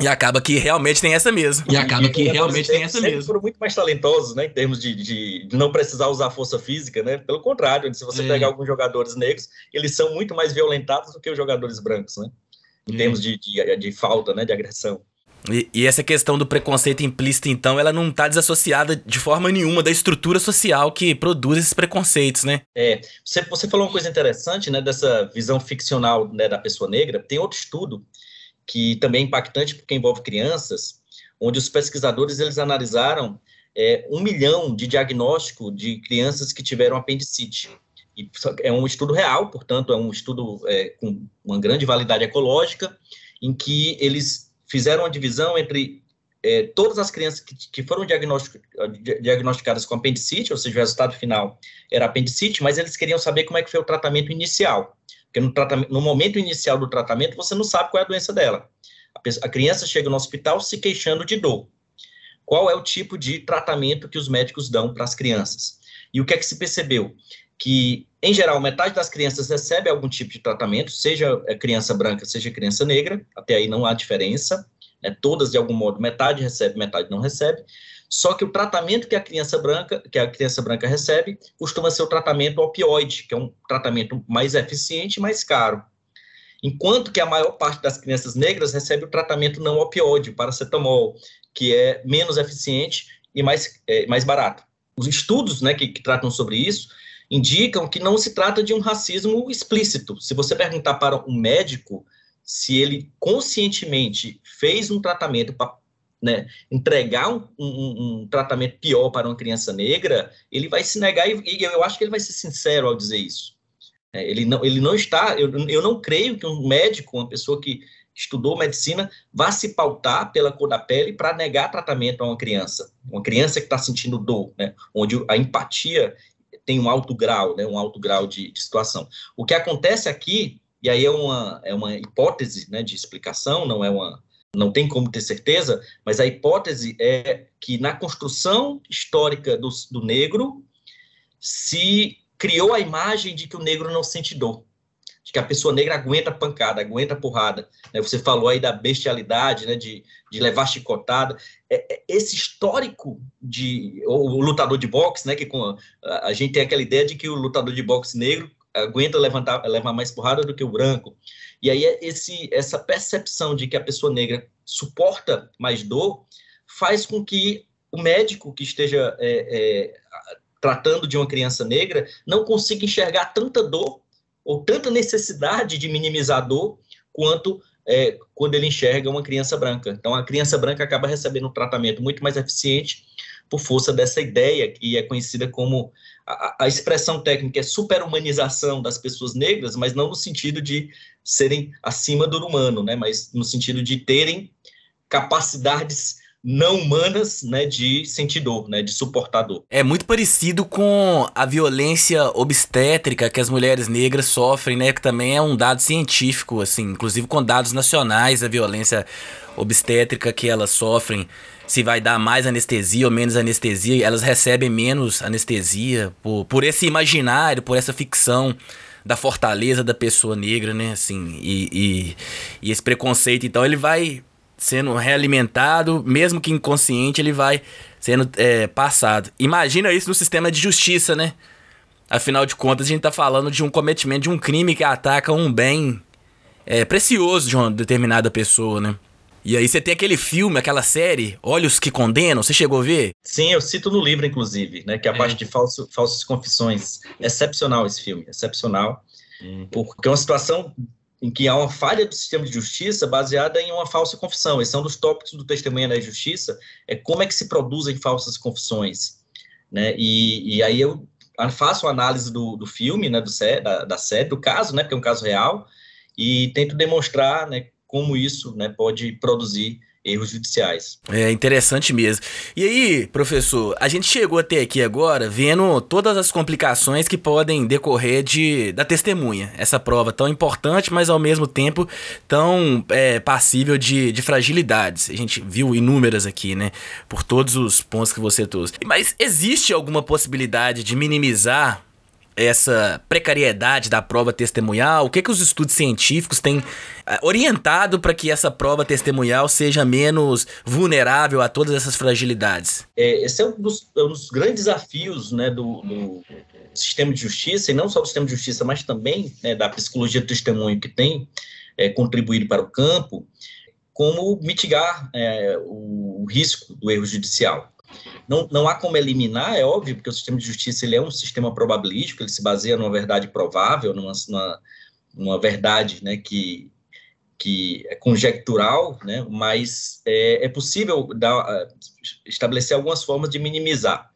S2: e acaba que realmente tem essa mesmo.
S1: E acaba que realmente tem essa mesmo. foram muito mais talentosos, né? Em termos de, de, de, não precisar usar força física, né? Pelo contrário, se você é. pegar alguns jogadores negros, eles são muito mais violentados do que os jogadores brancos, né? Em é. termos de, de, de, falta, né? De agressão.
S2: E, e, essa questão do preconceito implícito, então, ela não está desassociada de forma nenhuma da estrutura social que produz esses preconceitos, né?
S1: É. Você, você falou uma coisa interessante, né? Dessa visão ficcional né, da pessoa negra. Tem outro estudo que também é impactante porque envolve crianças, onde os pesquisadores eles analisaram é, um milhão de diagnóstico de crianças que tiveram apendicite. E é um estudo real, portanto, é um estudo é, com uma grande validade ecológica, em que eles fizeram a divisão entre é, todas as crianças que, que foram diagnosticadas com apendicite, ou seja, o resultado final era apendicite, mas eles queriam saber como é que foi o tratamento inicial. Porque no, no momento inicial do tratamento, você não sabe qual é a doença dela. A, a criança chega no hospital se queixando de dor. Qual é o tipo de tratamento que os médicos dão para as crianças? E o que é que se percebeu? Que, em geral, metade das crianças recebe algum tipo de tratamento, seja criança branca, seja criança negra, até aí não há diferença, né? todas de algum modo, metade recebe, metade não recebe. Só que o tratamento que a criança branca, que a criança branca recebe, costuma ser o tratamento opioide, que é um tratamento mais eficiente e mais caro. Enquanto que a maior parte das crianças negras recebe o tratamento não opioide, paracetamol, que é menos eficiente e mais, é, mais barato. Os estudos né, que, que tratam sobre isso indicam que não se trata de um racismo explícito. Se você perguntar para um médico se ele conscientemente fez um tratamento para né, entregar um, um, um, tratamento pior para uma criança negra, ele vai se negar e, e eu acho que ele vai ser sincero ao dizer isso. É, ele, não, ele não está, eu, eu não creio que um médico, uma pessoa que estudou medicina, vá se pautar pela cor da pele para negar tratamento a uma criança, uma criança que está sentindo dor, né, onde a empatia tem um alto grau, né, um alto grau de, de situação. O que acontece aqui, e aí é uma, é uma hipótese né, de explicação, não é uma, não tem como ter certeza, mas a hipótese é que na construção histórica do, do negro se criou a imagem de que o negro não sente dor, de que a pessoa negra aguenta pancada, aguenta porrada. Né? Você falou aí da bestialidade, né? de, de levar chicotada. É, é, esse histórico de o, lutador de boxe, né? que com a, a gente tem aquela ideia de que o lutador de boxe negro aguenta levantar, levar mais porrada do que o branco. E aí esse, essa percepção de que a pessoa negra suporta mais dor faz com que o médico que esteja é, é, tratando de uma criança negra não consiga enxergar tanta dor ou tanta necessidade de minimizar a dor quanto é, quando ele enxerga uma criança branca. Então, a criança branca acaba recebendo um tratamento muito mais eficiente por força dessa ideia que é conhecida como a, a expressão técnica é superhumanização das pessoas negras, mas não no sentido de serem acima do humano, né? Mas no sentido de terem capacidades não humanas, né, de sentir dor, né, de suportar dor.
S2: É muito parecido com a violência obstétrica que as mulheres negras sofrem, né, que também é um dado científico, assim, inclusive com dados nacionais, a violência obstétrica que elas sofrem, se vai dar mais anestesia ou menos anestesia, elas recebem menos anestesia por, por esse imaginário, por essa ficção da fortaleza da pessoa negra, né, assim, e, e, e esse preconceito, então ele vai sendo realimentado, mesmo que inconsciente, ele vai sendo é, passado. Imagina isso no sistema de justiça, né? Afinal de contas, a gente tá falando de um cometimento de um crime que ataca um bem é, precioso de uma determinada pessoa, né? E aí você tem aquele filme, aquela série, Olhos que Condenam, você chegou a ver?
S1: Sim, eu cito no livro, inclusive, né? Que é a é. parte de falso, falsas confissões. Excepcional esse filme, excepcional. Hum. Porque é uma situação em que há uma falha do sistema de justiça baseada em uma falsa confissão. Esse é um dos tópicos do testemunho da justiça, é como é que se produzem falsas confissões. Né? E, e aí eu faço uma análise do, do filme, né, do, da, da série, do caso, né, porque é um caso real, e tento demonstrar né, como isso né, pode produzir erros judiciais.
S2: É interessante mesmo. E aí, professor, a gente chegou até aqui agora vendo todas as complicações que podem decorrer de, da testemunha. Essa prova tão importante, mas ao mesmo tempo tão é, passível de, de fragilidades. A gente viu inúmeras aqui, né? Por todos os pontos que você trouxe. Mas existe alguma possibilidade de minimizar essa precariedade da prova testemunhal? O que, que os estudos científicos têm eh, orientado para que essa prova testemunhal seja menos vulnerável a todas essas fragilidades?
S1: É, esse é um dos, é um dos grandes desafios né, do, do, sistema de justiça, e não só do sistema de justiça, mas também né, da psicologia do testemunho que tem é, contribuído para o campo, como mitigar é, o, o risco do erro judicial. Não, não há como eliminar, é óbvio, porque o sistema de justiça ele é um sistema probabilístico, ele se baseia numa verdade provável, numa, numa, numa verdade né, que, que é conjectural, né, mas é, é possível dar, estabelecer algumas formas de minimizar.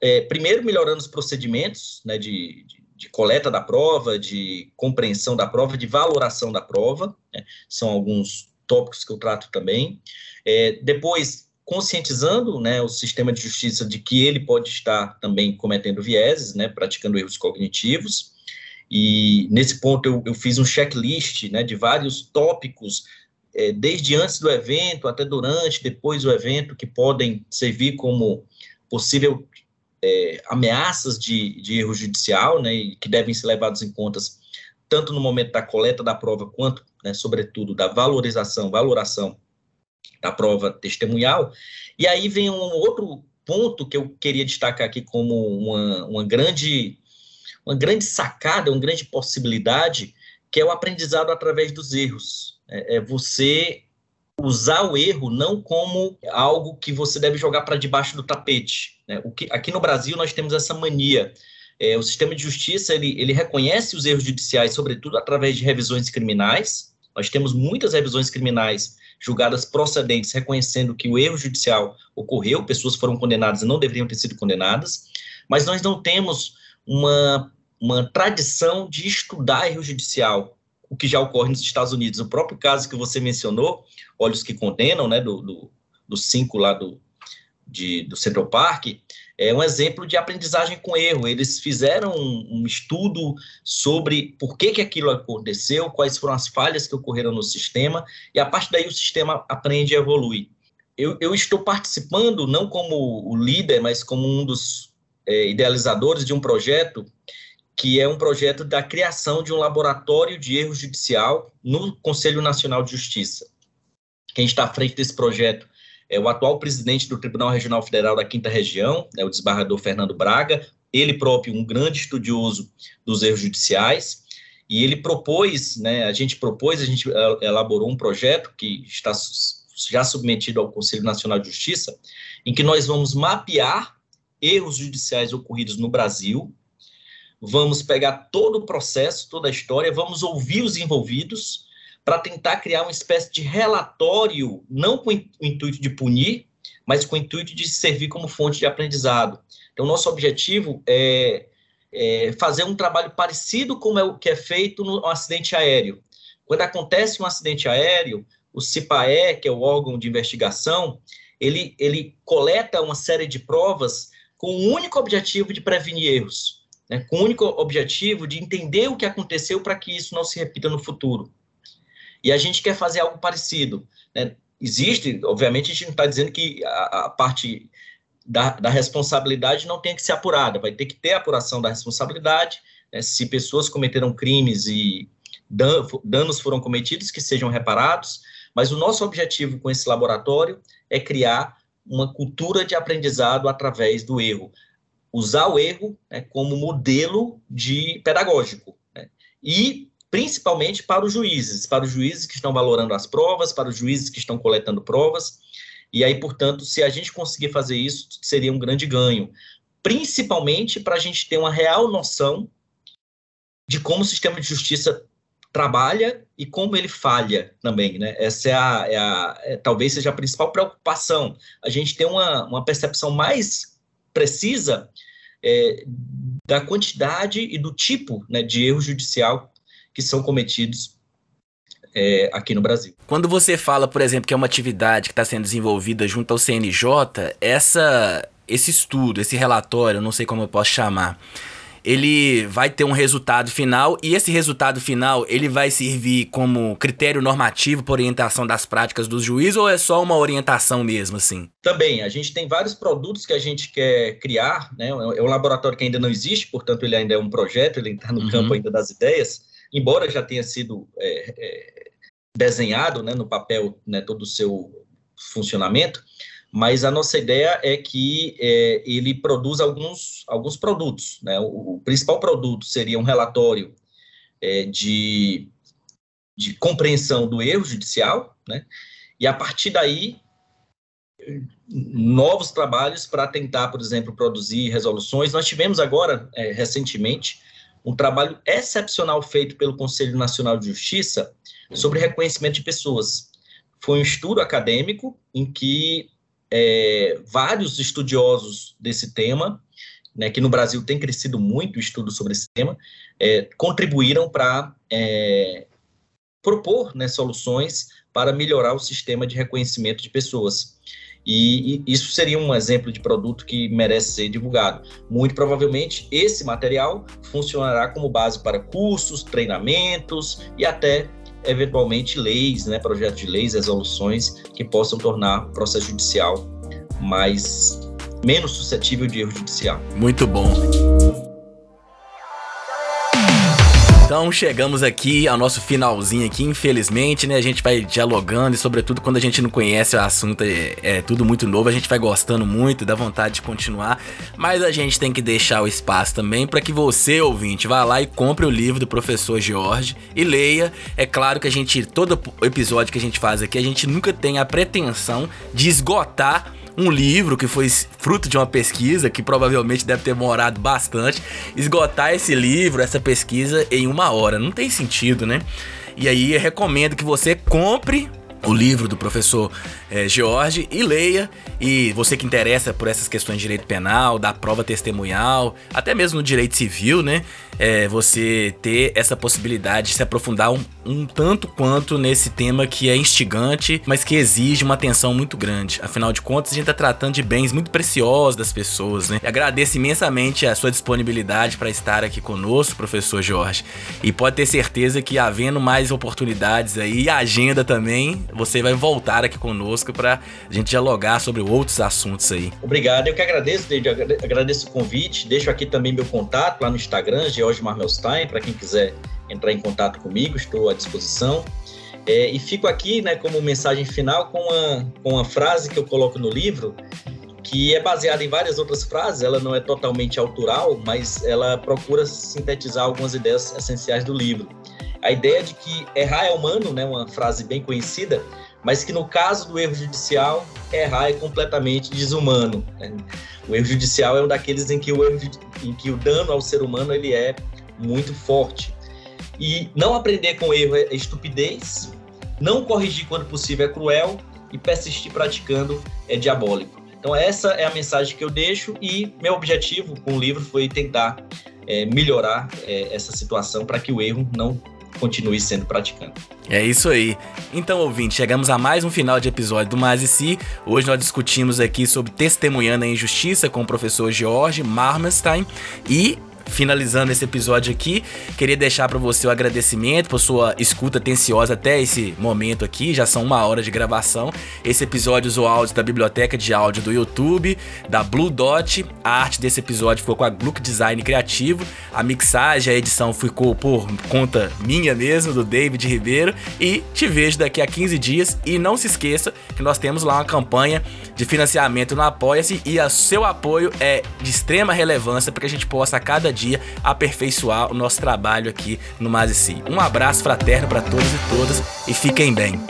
S1: É, primeiro, melhorando os procedimentos né, de, de, de, coleta da prova, de compreensão da prova, de valoração da prova, né, são alguns tópicos que eu trato também. É, depois, conscientizando né, o sistema de justiça de que ele pode estar também cometendo vieses, né, praticando erros cognitivos. E nesse ponto eu, eu fiz um checklist né, de vários tópicos, é, desde antes do evento até durante, depois do evento, que podem servir como possível é, ameaças de, de erro judicial, né, e que devem ser levados em conta tanto no momento da coleta da prova quanto, né, sobretudo, da valorização, valoração da prova testemunhal. E aí vem um outro ponto que eu queria destacar aqui como uma, uma, grande, uma grande sacada, uma grande possibilidade, que é o aprendizado através dos erros. É, é você usar o erro não como algo que você deve jogar para debaixo do tapete. Né? O que, aqui no Brasil nós temos essa mania. É, o sistema de justiça ele, ele reconhece os erros judiciais, sobretudo através de revisões criminais. Nós temos muitas revisões criminais julgadas procedentes, reconhecendo que o erro judicial ocorreu, pessoas foram condenadas e não deveriam ter sido condenadas, mas nós não temos uma, uma tradição de estudar erro judicial, o que já ocorre nos Estados Unidos. O próprio caso que você mencionou, Olhos que Condenam, né, do, do, do cinco lá do, de, do Central Park, é um exemplo de aprendizagem com erro. Eles fizeram um, um, estudo sobre por que, que aquilo aconteceu, quais foram as falhas que ocorreram no sistema, e a partir daí o sistema aprende e evolui. Eu, eu estou participando, não como o líder, mas como um dos é, idealizadores de um projeto que é um projeto da criação de um laboratório de erro judicial no Conselho Nacional de Justiça. Quem está à frente desse projeto é o atual presidente do Tribunal Regional Federal da Quinta Região, é o desembargador Fernando Braga, ele próprio um grande estudioso dos erros judiciais, e ele propôs, né, a gente propôs, a gente elaborou um projeto que está já submetido ao Conselho Nacional de Justiça, em que nós vamos mapear erros judiciais ocorridos no Brasil, vamos pegar todo o processo, toda a história, vamos ouvir os envolvidos, para tentar criar uma espécie de relatório, não com o intuito de punir, mas com o intuito de servir como fonte de aprendizado. Então, nosso objetivo é, é fazer um trabalho parecido com o que é feito no acidente aéreo. Quando acontece um acidente aéreo, o CIPAE, que é o órgão de investigação, ele, ele coleta uma série de provas com o único objetivo de prevenir erros, né? com o único objetivo de entender o que aconteceu para que isso não se repita no futuro. E a gente quer fazer algo parecido. Né? Existe, obviamente, a gente não está dizendo que a, a parte da, da, responsabilidade não tem que ser apurada, vai ter que ter apuração da responsabilidade, né? se pessoas cometeram crimes e dan, danos foram cometidos, que sejam reparados, mas o nosso objetivo com esse laboratório é criar uma cultura de aprendizado através do erro, usar o erro né, como modelo de pedagógico né? e principalmente para os juízes, para os juízes que estão valorando as provas, para os juízes que estão coletando provas. E aí, portanto, se a gente conseguir fazer isso, seria um grande ganho, principalmente para a gente ter uma real noção de como o sistema de justiça trabalha e como ele falha também, né? Essa é a, é a é, talvez seja a principal preocupação. A gente tem uma, uma percepção mais precisa é, da quantidade e do tipo né, de erro judicial que são cometidos é, aqui no Brasil.
S2: Quando você fala, por exemplo, que é uma atividade que está sendo desenvolvida junto ao CNJ, essa, esse estudo, esse relatório, não sei como eu posso chamar, ele vai ter um resultado final e esse resultado final ele vai servir como critério normativo para orientação das práticas dos juízes ou é só uma orientação mesmo assim?
S1: Também, a gente tem vários produtos que a gente quer criar, né? É um laboratório que ainda não existe, portanto ele ainda é um projeto, ele está no uhum. campo ainda das ideias, embora já tenha sido é, é, desenhado, né, no papel, né, todo o seu funcionamento mas a nossa ideia é que é, ele produz alguns, alguns produtos. Né? O, o principal produto seria um relatório é, de, de compreensão do erro judicial, né? e a partir daí, novos trabalhos para tentar, por exemplo, produzir resoluções. Nós tivemos agora, é, recentemente, um trabalho excepcional feito pelo Conselho Nacional de Justiça sobre reconhecimento de pessoas. Foi um estudo acadêmico em que é, vários estudiosos desse tema, né, que no Brasil tem crescido muito o estudo sobre esse tema, é, contribuíram para é, propor né, soluções para melhorar o sistema de reconhecimento de pessoas. E, e, isso seria um exemplo de produto que merece ser divulgado. Muito provavelmente, esse material funcionará como base para cursos, treinamentos e até eventualmente leis, né, projetos de leis, resoluções que possam tornar o processo judicial mais menos suscetível de erro judicial.
S2: Muito bom. Então chegamos aqui ao nosso finalzinho aqui, infelizmente, né? A gente vai dialogando e sobretudo quando a gente não conhece o assunto, é, é, tudo muito novo, a gente vai gostando muito, dá vontade de continuar, mas a gente tem que deixar o espaço também para que você, ouvinte, vá lá e compre o livro do professor Jorge e leia. É claro que a gente, todo episódio que a gente faz aqui, a gente nunca tem a pretensão de esgotar um livro que foi fruto de uma pesquisa que provavelmente deve ter demorado bastante, esgotar esse livro, essa pesquisa em uma hora. Não tem sentido, né? E aí recomendo que você compre o livro do professor é, George e leia. E você que interessa por essas questões de direito penal, da prova testemunhal, até mesmo no direito civil, né? É, você ter essa possibilidade de se aprofundar um, um tanto quanto nesse tema que é instigante, mas que exige uma atenção muito grande. Afinal de contas, a gente está tratando de bens muito preciosos das pessoas, né? Agradeço imensamente a sua disponibilidade para estar aqui conosco, professor Jorge. E pode ter certeza que havendo mais oportunidades aí agenda também, você vai voltar aqui conosco para a gente dialogar sobre outros assuntos aí.
S1: Obrigado, eu que agradeço, David, agradeço o convite, deixo aqui também meu contato lá no Instagram, George Marmelstein, para quem quiser entrar em contato comigo, estou à disposição. É, e fico aqui né, como mensagem final com uma, com uma frase que eu coloco no livro, que é baseada em várias outras frases, ela não é totalmente autoral, mas ela procura sintetizar algumas ideias essenciais do livro. A ideia de que errar é humano, né, uma frase bem conhecida, mas que no caso do erro judicial, errar é completamente desumano. Né? O erro judicial é um daqueles em que o, erro, em que o dano ao ser humano ele é muito forte. E não aprender com erro é estupidez, não corrigir quando possível é cruel e persistir praticando é diabólico. Então essa é a mensagem que eu deixo e meu objetivo com o livro foi tentar é, melhorar é, essa situação para que o erro não continue sendo praticado.
S2: É isso aí. Então, ouvinte, chegamos a mais um final de episódio do Mais e Si. Hoje nós discutimos aqui sobre testemunhando a injustiça com o professor George Marmerstein e finalizando esse episódio aqui, queria deixar para você o agradecimento por sua escuta atenciosa até esse momento aqui. Já são uma hora de gravação. Esse episódio usou áudio da biblioteca de áudio do YouTube, da Blue Dot. A arte desse episódio ficou com a Gluck Design Criativo. A mixagem, a edição ficou por conta minha mesmo, do David Ribeiro. E te vejo daqui a 15 dias. E não se esqueça que nós temos lá uma campanha de financiamento no Apoia-se e o seu apoio é de extrema relevância para que a gente possa a cada dia aperfeiçoar o nosso trabalho aqui no Mais Si. Um abraço fraterno para todos e todas e fiquem bem.